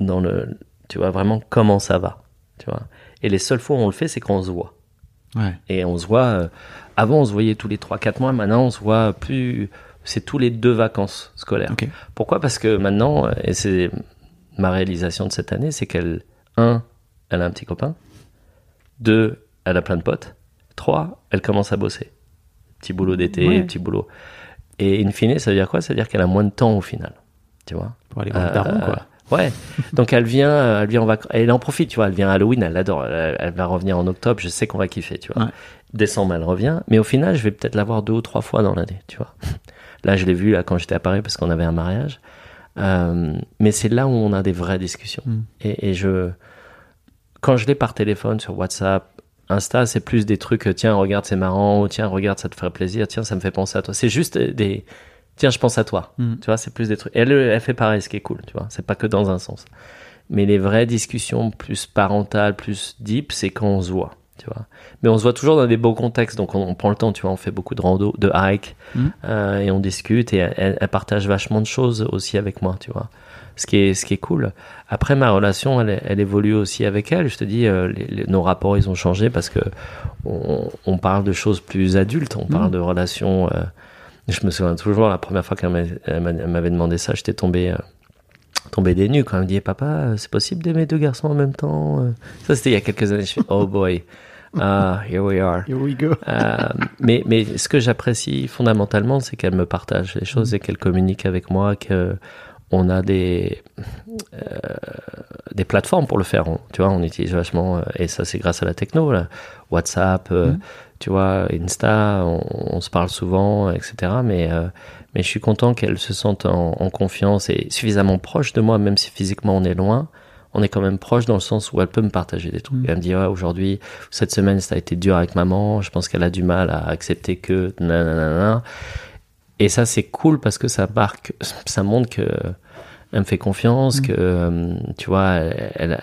dans le, tu vois, vraiment comment ça va, tu vois. Et les seules fois où on le fait, c'est quand on se voit. Ouais. Et on se voit. euh, avant, on se voyait tous les 3-4 mois. Maintenant, on se voit plus. C'est tous les deux vacances scolaires. Pourquoi? Parce que maintenant, euh, et c'est ma réalisation de cette année, c'est qu'elle, un, elle a un petit copain. Deux, elle a plein de potes. Trois, elle commence à bosser. Petit boulot d'été, Ouais. petit boulot. Et in fine, ça veut dire quoi? Ça veut dire qu'elle a moins de temps au final. Tu vois? Pour aller voir euh, daron, quoi. Ouais. Donc elle vient, euh, elle vient en vacances. Elle en profite, tu vois. Elle vient à Halloween, elle adore. Elle, elle va revenir en octobre. Je sais qu'on va kiffer, tu vois. Ouais. Décembre, elle revient. Mais au final, je vais peut-être la voir deux ou trois fois dans l'année, tu vois. Là, je l'ai vue là quand j'étais à Paris parce qu'on avait un mariage. Euh, mais c'est là où on a des vraies discussions. Mm. Et, et je, quand je l'ai par téléphone, sur WhatsApp, Insta, c'est plus des trucs. euh, Tiens, regarde, c'est marrant. Ou tiens, regarde, ça te ferait plaisir. Tiens, ça me fait penser à toi. C'est juste des. Tiens, je pense à toi. Mm. Tu vois, c'est plus des trucs. Et elle, elle fait pareil, ce qui est cool, tu vois. C'est pas que dans un sens. Mais les vraies discussions plus parentales, plus deep, c'est quand on se voit, tu vois. Mais on se voit toujours dans des beaux contextes, donc on, on prend le temps, tu vois. On fait beaucoup de rando, de hike, Mhm. euh, et on discute. Et elle, elle partage vachement de choses aussi avec moi, tu vois. Ce qui est, ce qui est cool. Après, ma relation, elle, elle évolue aussi avec elle. Je te dis, euh, les- les- nos rapports, ils ont changé parce que on, on parle de choses plus adultes. On parle de relations. euh, je me souviens toujours la première fois qu'elle m'a- elle m'a- elle m'avait demandé ça, j'étais tombé, tombé des nues quand elle me dit, papa, c'est possible d'aimer deux garçons en même temps Ça, c'était il y a quelques années. Je suis, oh boy, ah, here we are. Here we go. Euh, mais, mais ce que j'apprécie fondamentalement, c'est qu'elle me partage les choses et qu'elle communique avec moi, que on a des euh, des plateformes pour le faire. On- tu vois, on utilise vachement, euh, et ça c'est grâce à la techno, là. WhatsApp, euh, tu vois, Insta, on, on se parle souvent, etc. Mais euh, mais je suis content qu'elle se sente en, en confiance et suffisamment proche de moi, même si physiquement on est loin. On est quand même proche dans le sens où elle peut me partager des trucs. Elle me dit, ouais, aujourd'hui, cette semaine, ça a été dur avec maman. Je pense qu'elle a du mal à accepter que nanana. Et ça, c'est cool parce que ça marque, ça montre que elle me fait confiance, que euh, tu vois, elle,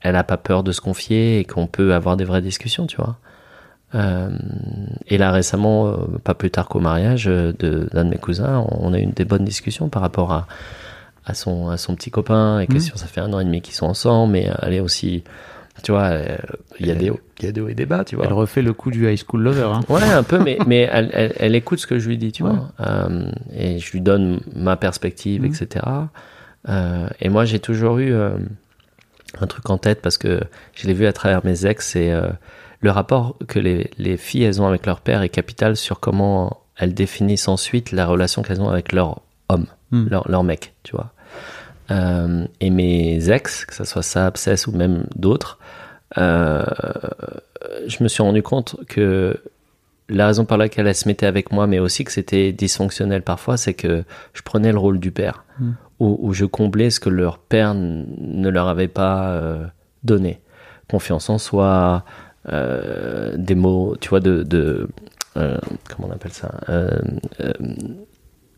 elle, a pas peur de se confier et qu'on peut avoir des vraies discussions, tu vois. Euh, et là récemment, euh, pas plus tard qu'au mariage euh, de d'un de mes cousins, on a eu des bonnes discussions par rapport à à son à son petit copain et question ça fait un an et demi qu'ils sont ensemble, mais elle est aussi, tu vois, euh, il y a des hauts- il y a des hauts et des bas, tu vois. Elle refait le coup du high school lover. Hein. Ouais, un peu, mais, mais elle, elle, elle écoute ce que je lui dis, tu Ouais. vois. Euh, et je lui donne ma perspective, Mhm. etc. Euh, et moi, j'ai toujours eu euh, un truc en tête parce que je l'ai vu à travers mes ex, c'est euh, le rapport que les, les filles, elles ont avec leur père est capital sur comment elles définissent ensuite la relation qu'elles ont avec leur homme, Mhm. leur, leur mec, tu vois. Euh, et mes ex, que ce soit ça, Abscess ou même d'autres, euh, je me suis rendu compte que la raison par laquelle elles se mettaient avec moi, mais aussi que c'était dysfonctionnel parfois, c'est que je prenais le rôle du père, Mm. où, où je comblais ce que leur père ne leur avait pas euh, donné. Confiance en soi, des mots, tu vois, de... de comment on appelle ça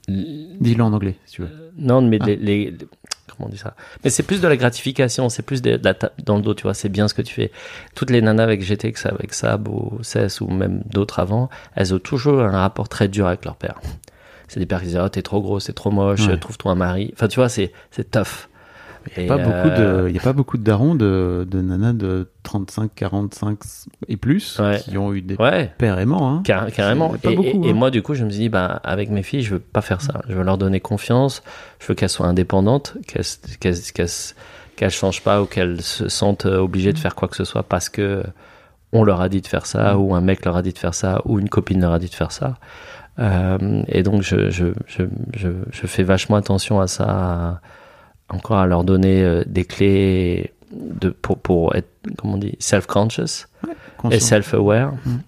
Dis-le en anglais, si tu veux. non, mais Ah. les, les- comment on dit ça? Mais c'est plus de la gratification, c'est plus de, de la tape dans le dos, tu vois. C'est bien ce que tu fais. Toutes les nanas avec GT, que ça, avec Sab ou Cess ou même d'autres avant, elles ont toujours un rapport très dur avec leur père. C'est des pères qui disent oh t'es trop gros, c'est trop moche, Ouais. trouve-toi un mari. Enfin tu vois c'est c'est tough. Il n'y a, pas beaucoup euh, de- il y a pas beaucoup de darons de, de nanas de 35, 45 et plus Ouais. qui ont eu des Ouais. pères aimants. Hein. Car- carrément. Et, beaucoup, et- et hein. moi, du coup, je me suis dit, bah, avec mes filles, je veux pas faire ça. Je veux leur donner confiance. Je veux qu'elles soient indépendantes, qu'elles qu'elles changent pas ou qu'elles se sentent euh, obligées de faire quoi que ce soit parce que on leur a dit de faire ça, ou un mec leur a dit de faire ça, ou une copine leur a dit de faire ça. Euh, et donc, je, je, je, je, je fais vachement attention à ça, à- encore à leur donner euh, des clés de, pour, pour être, comment on dit, self-conscious et self-aware. Mm.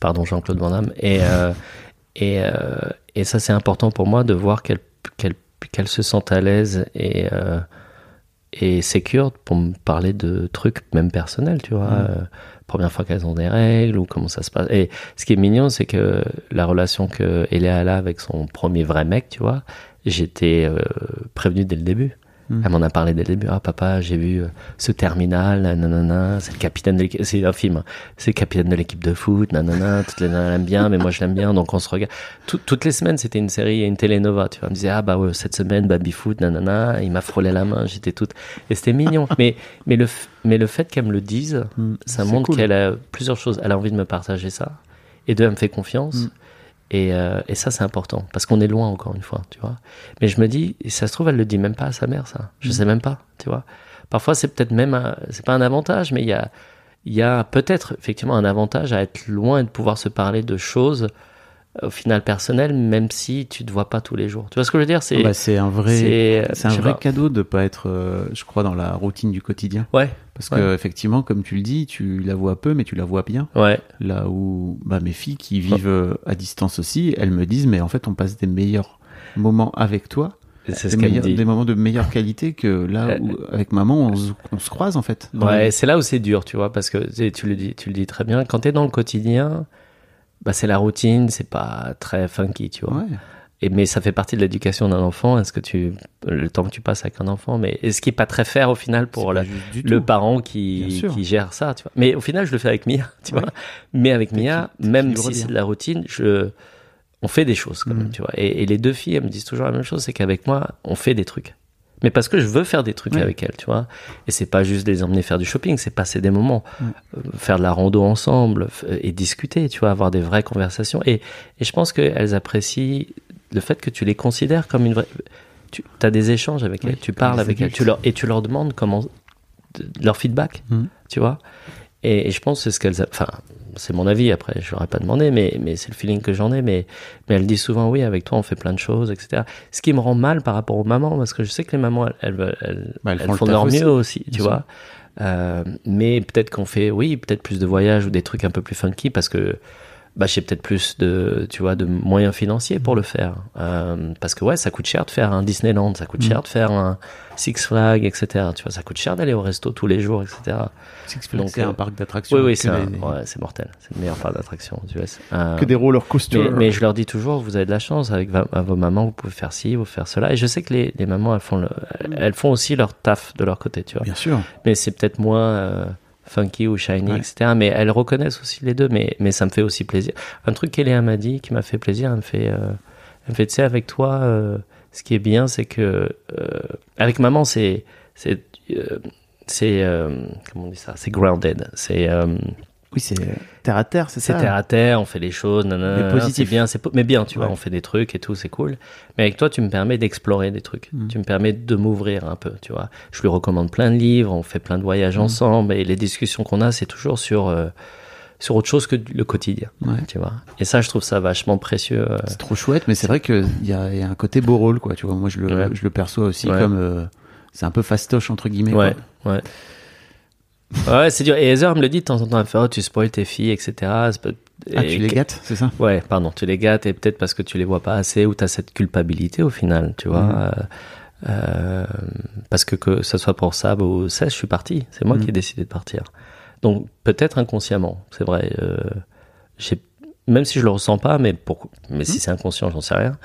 Pardon, Jean-Claude Van Damme. Et, euh, et, euh, et ça, c'est important pour moi de voir qu'elles se sentent à l'aise et, et sécures pour me parler de trucs même personnels, tu vois. Mm. Euh, première fois qu'elles ont des règles ou comment ça se passe. Et ce qui est mignon, c'est que la relation que Eléa a avec son premier vrai mec, tu vois, j'étais euh, prévenu dès le début. Mm. Elle m'en a parlé dès le début. Ah, papa, j'ai vu euh, ce terminal, nanana, c'est le capitaine de l'équipe, c'est un film, hein. c'est le capitaine de l'équipe de foot, nanana, *laughs* toutes les nanas l'aiment bien, mais moi je l'aime bien, donc on se regarde. Tout- toutes les semaines, c'était une série, une télénova, tu vois. Elle me disait, ah, bah ouais, cette semaine, baby foot, nanana, il m'a frôlé la main, j'étais toute, et c'était mignon. *laughs* mais, mais le, mais le fait qu'elle me le dise, Mm. ça montre cool. qu'elle a plusieurs choses. Elle a envie de me partager ça. Et deux, elle me fait confiance. Mm. Et, euh, et ça, c'est important. Parce qu'on est loin, encore une fois, tu vois. Mais je me dis, et ça se trouve, elle le dit même pas à sa mère, ça. Je Mm. sais même pas, tu vois. Parfois, c'est peut-être même, un- c'est pas un avantage, mais il y a, il y a peut-être effectivement un avantage à être loin et de pouvoir se parler de choses, au final personnelles, même si tu te vois pas tous les jours. Tu vois ce que je veux dire? C'est, Bah, c'est un vrai, c'est, un vrai pas. cadeau de pas être, euh, je crois, dans la routine du quotidien. Ouais, Parce Ouais. que effectivement, comme tu le dis, tu la vois peu, mais tu la vois bien. ouais, Là où bah, mes filles qui vivent euh, à distance aussi, elles me disent, mais en fait, on passe des meilleurs moments avec toi, c'est des, ce qu'elle dit. des moments de meilleure qualité que là Euh, où avec maman, on, se- on se croise en fait. Ouais, c'est là où c'est dur, tu vois, parce que tu le dis, tu le dis très bien. Quand t'es dans le quotidien, bah c'est la routine, c'est pas très funky, tu vois. Ouais. Et mais ça fait partie de l'éducation d'un enfant. Est-ce que tu le temps que tu passes avec un enfant, mais est-ce qui est pas très fair au final pour la- le tout. parent qui, qui gère ça, tu vois. Mais au final, je le fais avec Mia, tu Ouais. vois. Mais avec Mia, même si c'est de la routine, je on fait des choses quand même, Mm. tu vois. Et, et les deux filles, elles me disent toujours la même chose, c'est qu'avec moi, on fait des trucs. Mais parce que je veux faire des trucs avec elles, tu vois. Et c'est pas juste les emmener faire du shopping, c'est passer des moments, euh, faire de la rando ensemble f- et discuter, tu vois, avoir des vraies conversations. Et, et je pense qu'elles apprécient le fait que tu les considères comme une vraie. Tu as des échanges avec Oui, elles, tu parles avec elles, tu leur, et tu leur demandes comment leur feedback, Mm. tu vois. Et, et je pense que c'est ce qu'elles. Enfin, c'est mon avis. Après, je leur ai pas demandé, mais mais c'est le feeling que j'en ai. Mais mais elles disent souvent oui, avec toi on fait plein de choses, etc. Ce qui me rend mal par rapport aux mamans, parce que je sais que les mamans elles elles, elles, Bah, elles elles font font leur mieux aussi, tu vois. Euh, mais peut-être qu'on fait, oui, peut-être plus de voyages ou des trucs un peu plus funky parce que bah, j'ai peut-être plus de, tu vois, de moyens financiers pour le faire. Euh, parce que ouais, ça coûte cher de faire un Disneyland, ça coûte Mm. cher de faire un Six Flags, etc. Tu vois, ça coûte cher d'aller au resto tous les jours, etc. Six Flags, c'est euh, un parc d'attractions. Oui, oui, c'est ouais, mortel. C'est le meilleur parc d'attractions aux US. Euh, que des roller mais, coasters. mais je leur dis toujours, vous avez de la chance avec à vos mamans, vous pouvez faire ci, vous faire cela. Et je sais que les, les mamans, elles font, le- elles font aussi leur taf de leur côté, tu vois. Bien sûr. Mais c'est peut-être moins euh, funky ou shiny, Ouais. etc. Mais elles reconnaissent aussi les deux. Mais, mais ça me fait aussi plaisir. Un truc qu'Eléa m'a dit, qui m'a fait plaisir, elle me fait, euh, elle me fait, tu sais, avec toi, euh, ce qui est bien, c'est que euh, avec maman, c'est, c'est, c'est, comment on dit ça, c'est grounded. C'est Oui, c'est terre à terre, c'est c'est ça. terre à terre, on fait les choses, nanana, Mais positif. c'est bien, c'est mais bien, tu vois, on fait des trucs et tout, c'est cool. Mais avec toi, tu me permets d'explorer des trucs. Mm. Tu me permets de m'ouvrir un peu, tu vois. Je lui recommande plein de livres, on fait plein de Mm. voyages ensemble et les discussions qu'on a, c'est toujours sur euh, sur autre chose que le quotidien, Ouais. tu vois. Et ça, je trouve ça vachement précieux. euh. C'est trop chouette, mais c'est vrai qu'il y y a un côté beau rôle, quoi. Tu vois, moi, je le, Ouais. je le perçois aussi comme. euh, c'est un peu fastoche, entre guillemets. Ouais, quoi. ouais. Ouais, c'est dur. Et Heather me le dit de temps en temps, elle fait, oh, tu spoil tes filles, etc. Pas- Ah, et tu les gâtes, c'est ça? Ouais, pardon, tu les gâtes et peut-être parce que tu les vois pas assez ou tu as cette culpabilité au final, tu vois. Mhm. Euh, euh, parce que que ce soit pour Sab ou Cess, je suis parti. C'est moi Mhm. qui ai décidé de partir. Donc peut-être inconsciemment, c'est vrai. Euh, même si je le ressens pas, mais pour mais Mhm. si c'est inconscient, j'en sais rien.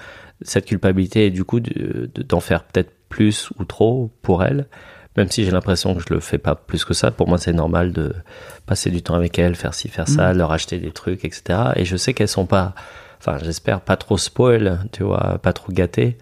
Cette culpabilité et du coup de- de- d'en faire peut-être plus ou trop pour elle. Même si j'ai l'impression que je le fais pas plus que ça, pour moi c'est normal de passer du temps avec elles, faire ci, faire ça, leur acheter des trucs, etc. Et je sais qu'elles sont pas, enfin j'espère pas trop spoil, tu vois, pas trop gâtées.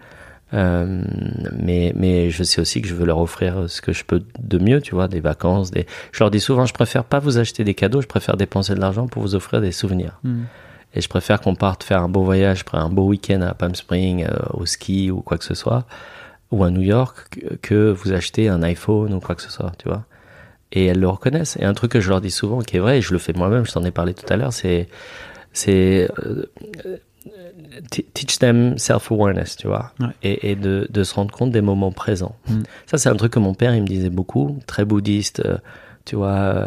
Euh, mais mais je sais aussi que je veux leur offrir ce que je peux de mieux, tu vois, des vacances, des. Je leur dis souvent, je préfère pas vous acheter des cadeaux, je préfère dépenser de l'argent pour vous offrir des souvenirs. Mhm. Et je préfère qu'on parte faire un beau voyage, un beau week-end à Palm Springs, euh, au ski ou quoi que ce soit, ou à New York, que, vous achetez un iPhone ou quoi que ce soit, tu vois. Et elles le reconnaissent. Et un truc que je leur dis souvent, qui est vrai, et je le fais moi-même, je t'en ai parlé tout à l'heure, c'est, c'est euh, teach them self-awareness, tu vois, Ouais. et, et de, de se rendre compte des moments présents. Mm. Ça, c'est un truc que mon père, il me disait beaucoup, très bouddhiste, euh, tu vois. euh,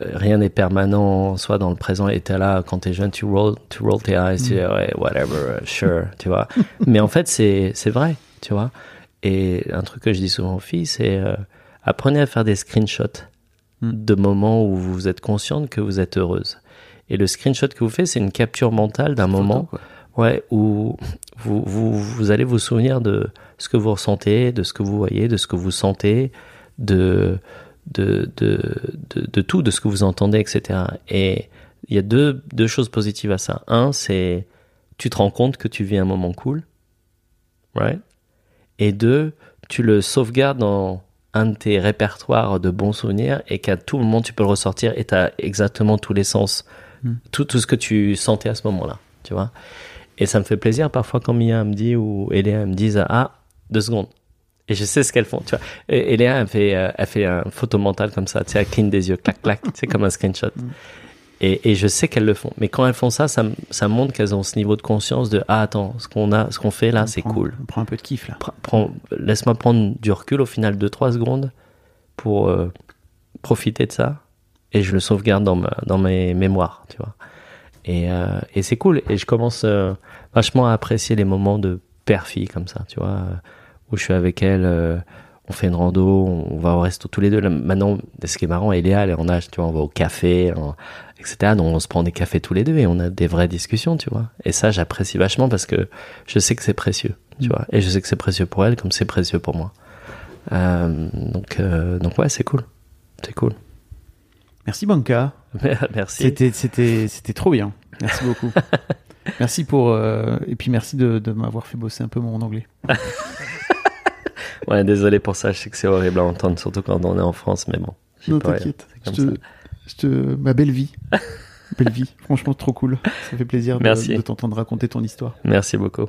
rien n'est permanent, soit dans le présent et t'es là quand t'es jeune, tu roll, tu roll tes eyes, tu dis ouais, whatever, uh, sure, tu vois. *laughs* Mais en fait, c'est c'est vrai, tu vois. Et un truc que je dis souvent aux filles, c'est euh, apprenez à faire des screenshots Mm. de moments où vous êtes consciente que vous êtes heureuse. Et le screenshot que vous faites, c'est une capture mentale d'un moment. Ouais, où vous, vous, vous allez vous souvenir de ce que vous ressentez, de ce que vous voyez, de ce que vous sentez, de, de, de, de, de tout, de ce que vous entendez, etc. Et il y a deux, deux choses positives à ça. Un, c'est tu te rends compte que tu vis un moment cool, right? Et deux, tu le sauvegardes dans un de tes répertoires de bons souvenirs et qu'à tout moment tu peux le ressortir et tu as exactement tous les sens, Mm. tout, tout ce que tu sentais à ce moment-là, tu vois. Et ça me fait plaisir parfois quand Mia me dit ou Eléa me disent Ah, deux secondes. Et je sais ce qu'elles font, tu vois. Et Eléa, elle fait, euh, elle fait un photo mental comme ça, tu sais, elle cligne des yeux, clac, clac, c'est comme un screenshot. Et, et je sais qu'elles le font. Mais quand elles font ça, ça, montre qu'elles ont ce niveau de conscience de Ah, attends, ce qu'on a, ce qu'on fait là, On c'est cool. On prend un peu de kiff là. Laisse-moi prendre du recul au final de 3 secondes pour euh, profiter de ça et je le sauvegarde dans, ma, dans mes mémoires, tu vois. Et, euh, et c'est cool. Et je commence euh, vachement à apprécier les moments de père-fille comme ça, tu vois, où je suis avec elle, on fait une rando, on va au resto tous les deux. Maintenant, ce qui est marrant, Eléa, elle est en âge, tu vois, on va au café, en- etc. Donc on se prend des cafés tous les deux et on a des vraies discussions, tu vois. Et ça, j'apprécie vachement parce que je sais que c'est précieux, tu vois. Et je sais que c'est précieux pour elle comme c'est précieux pour moi. Euh, donc, euh, donc ouais, c'est cool. C'est cool. Merci Banca. *laughs* Merci. C'était, c'était, c'était trop bien. Merci beaucoup. *laughs* merci pour euh, et puis merci de, de m'avoir fait bosser un peu mon anglais. *laughs* Ouais, désolé pour ça. Je sais que c'est horrible à entendre, surtout quand on est en France, mais bon. Non t'inquiète. Je te, te, ma belle vie, *laughs* belle vie. Franchement trop cool. Ça fait plaisir de t'entendre raconter ton histoire. Merci beaucoup.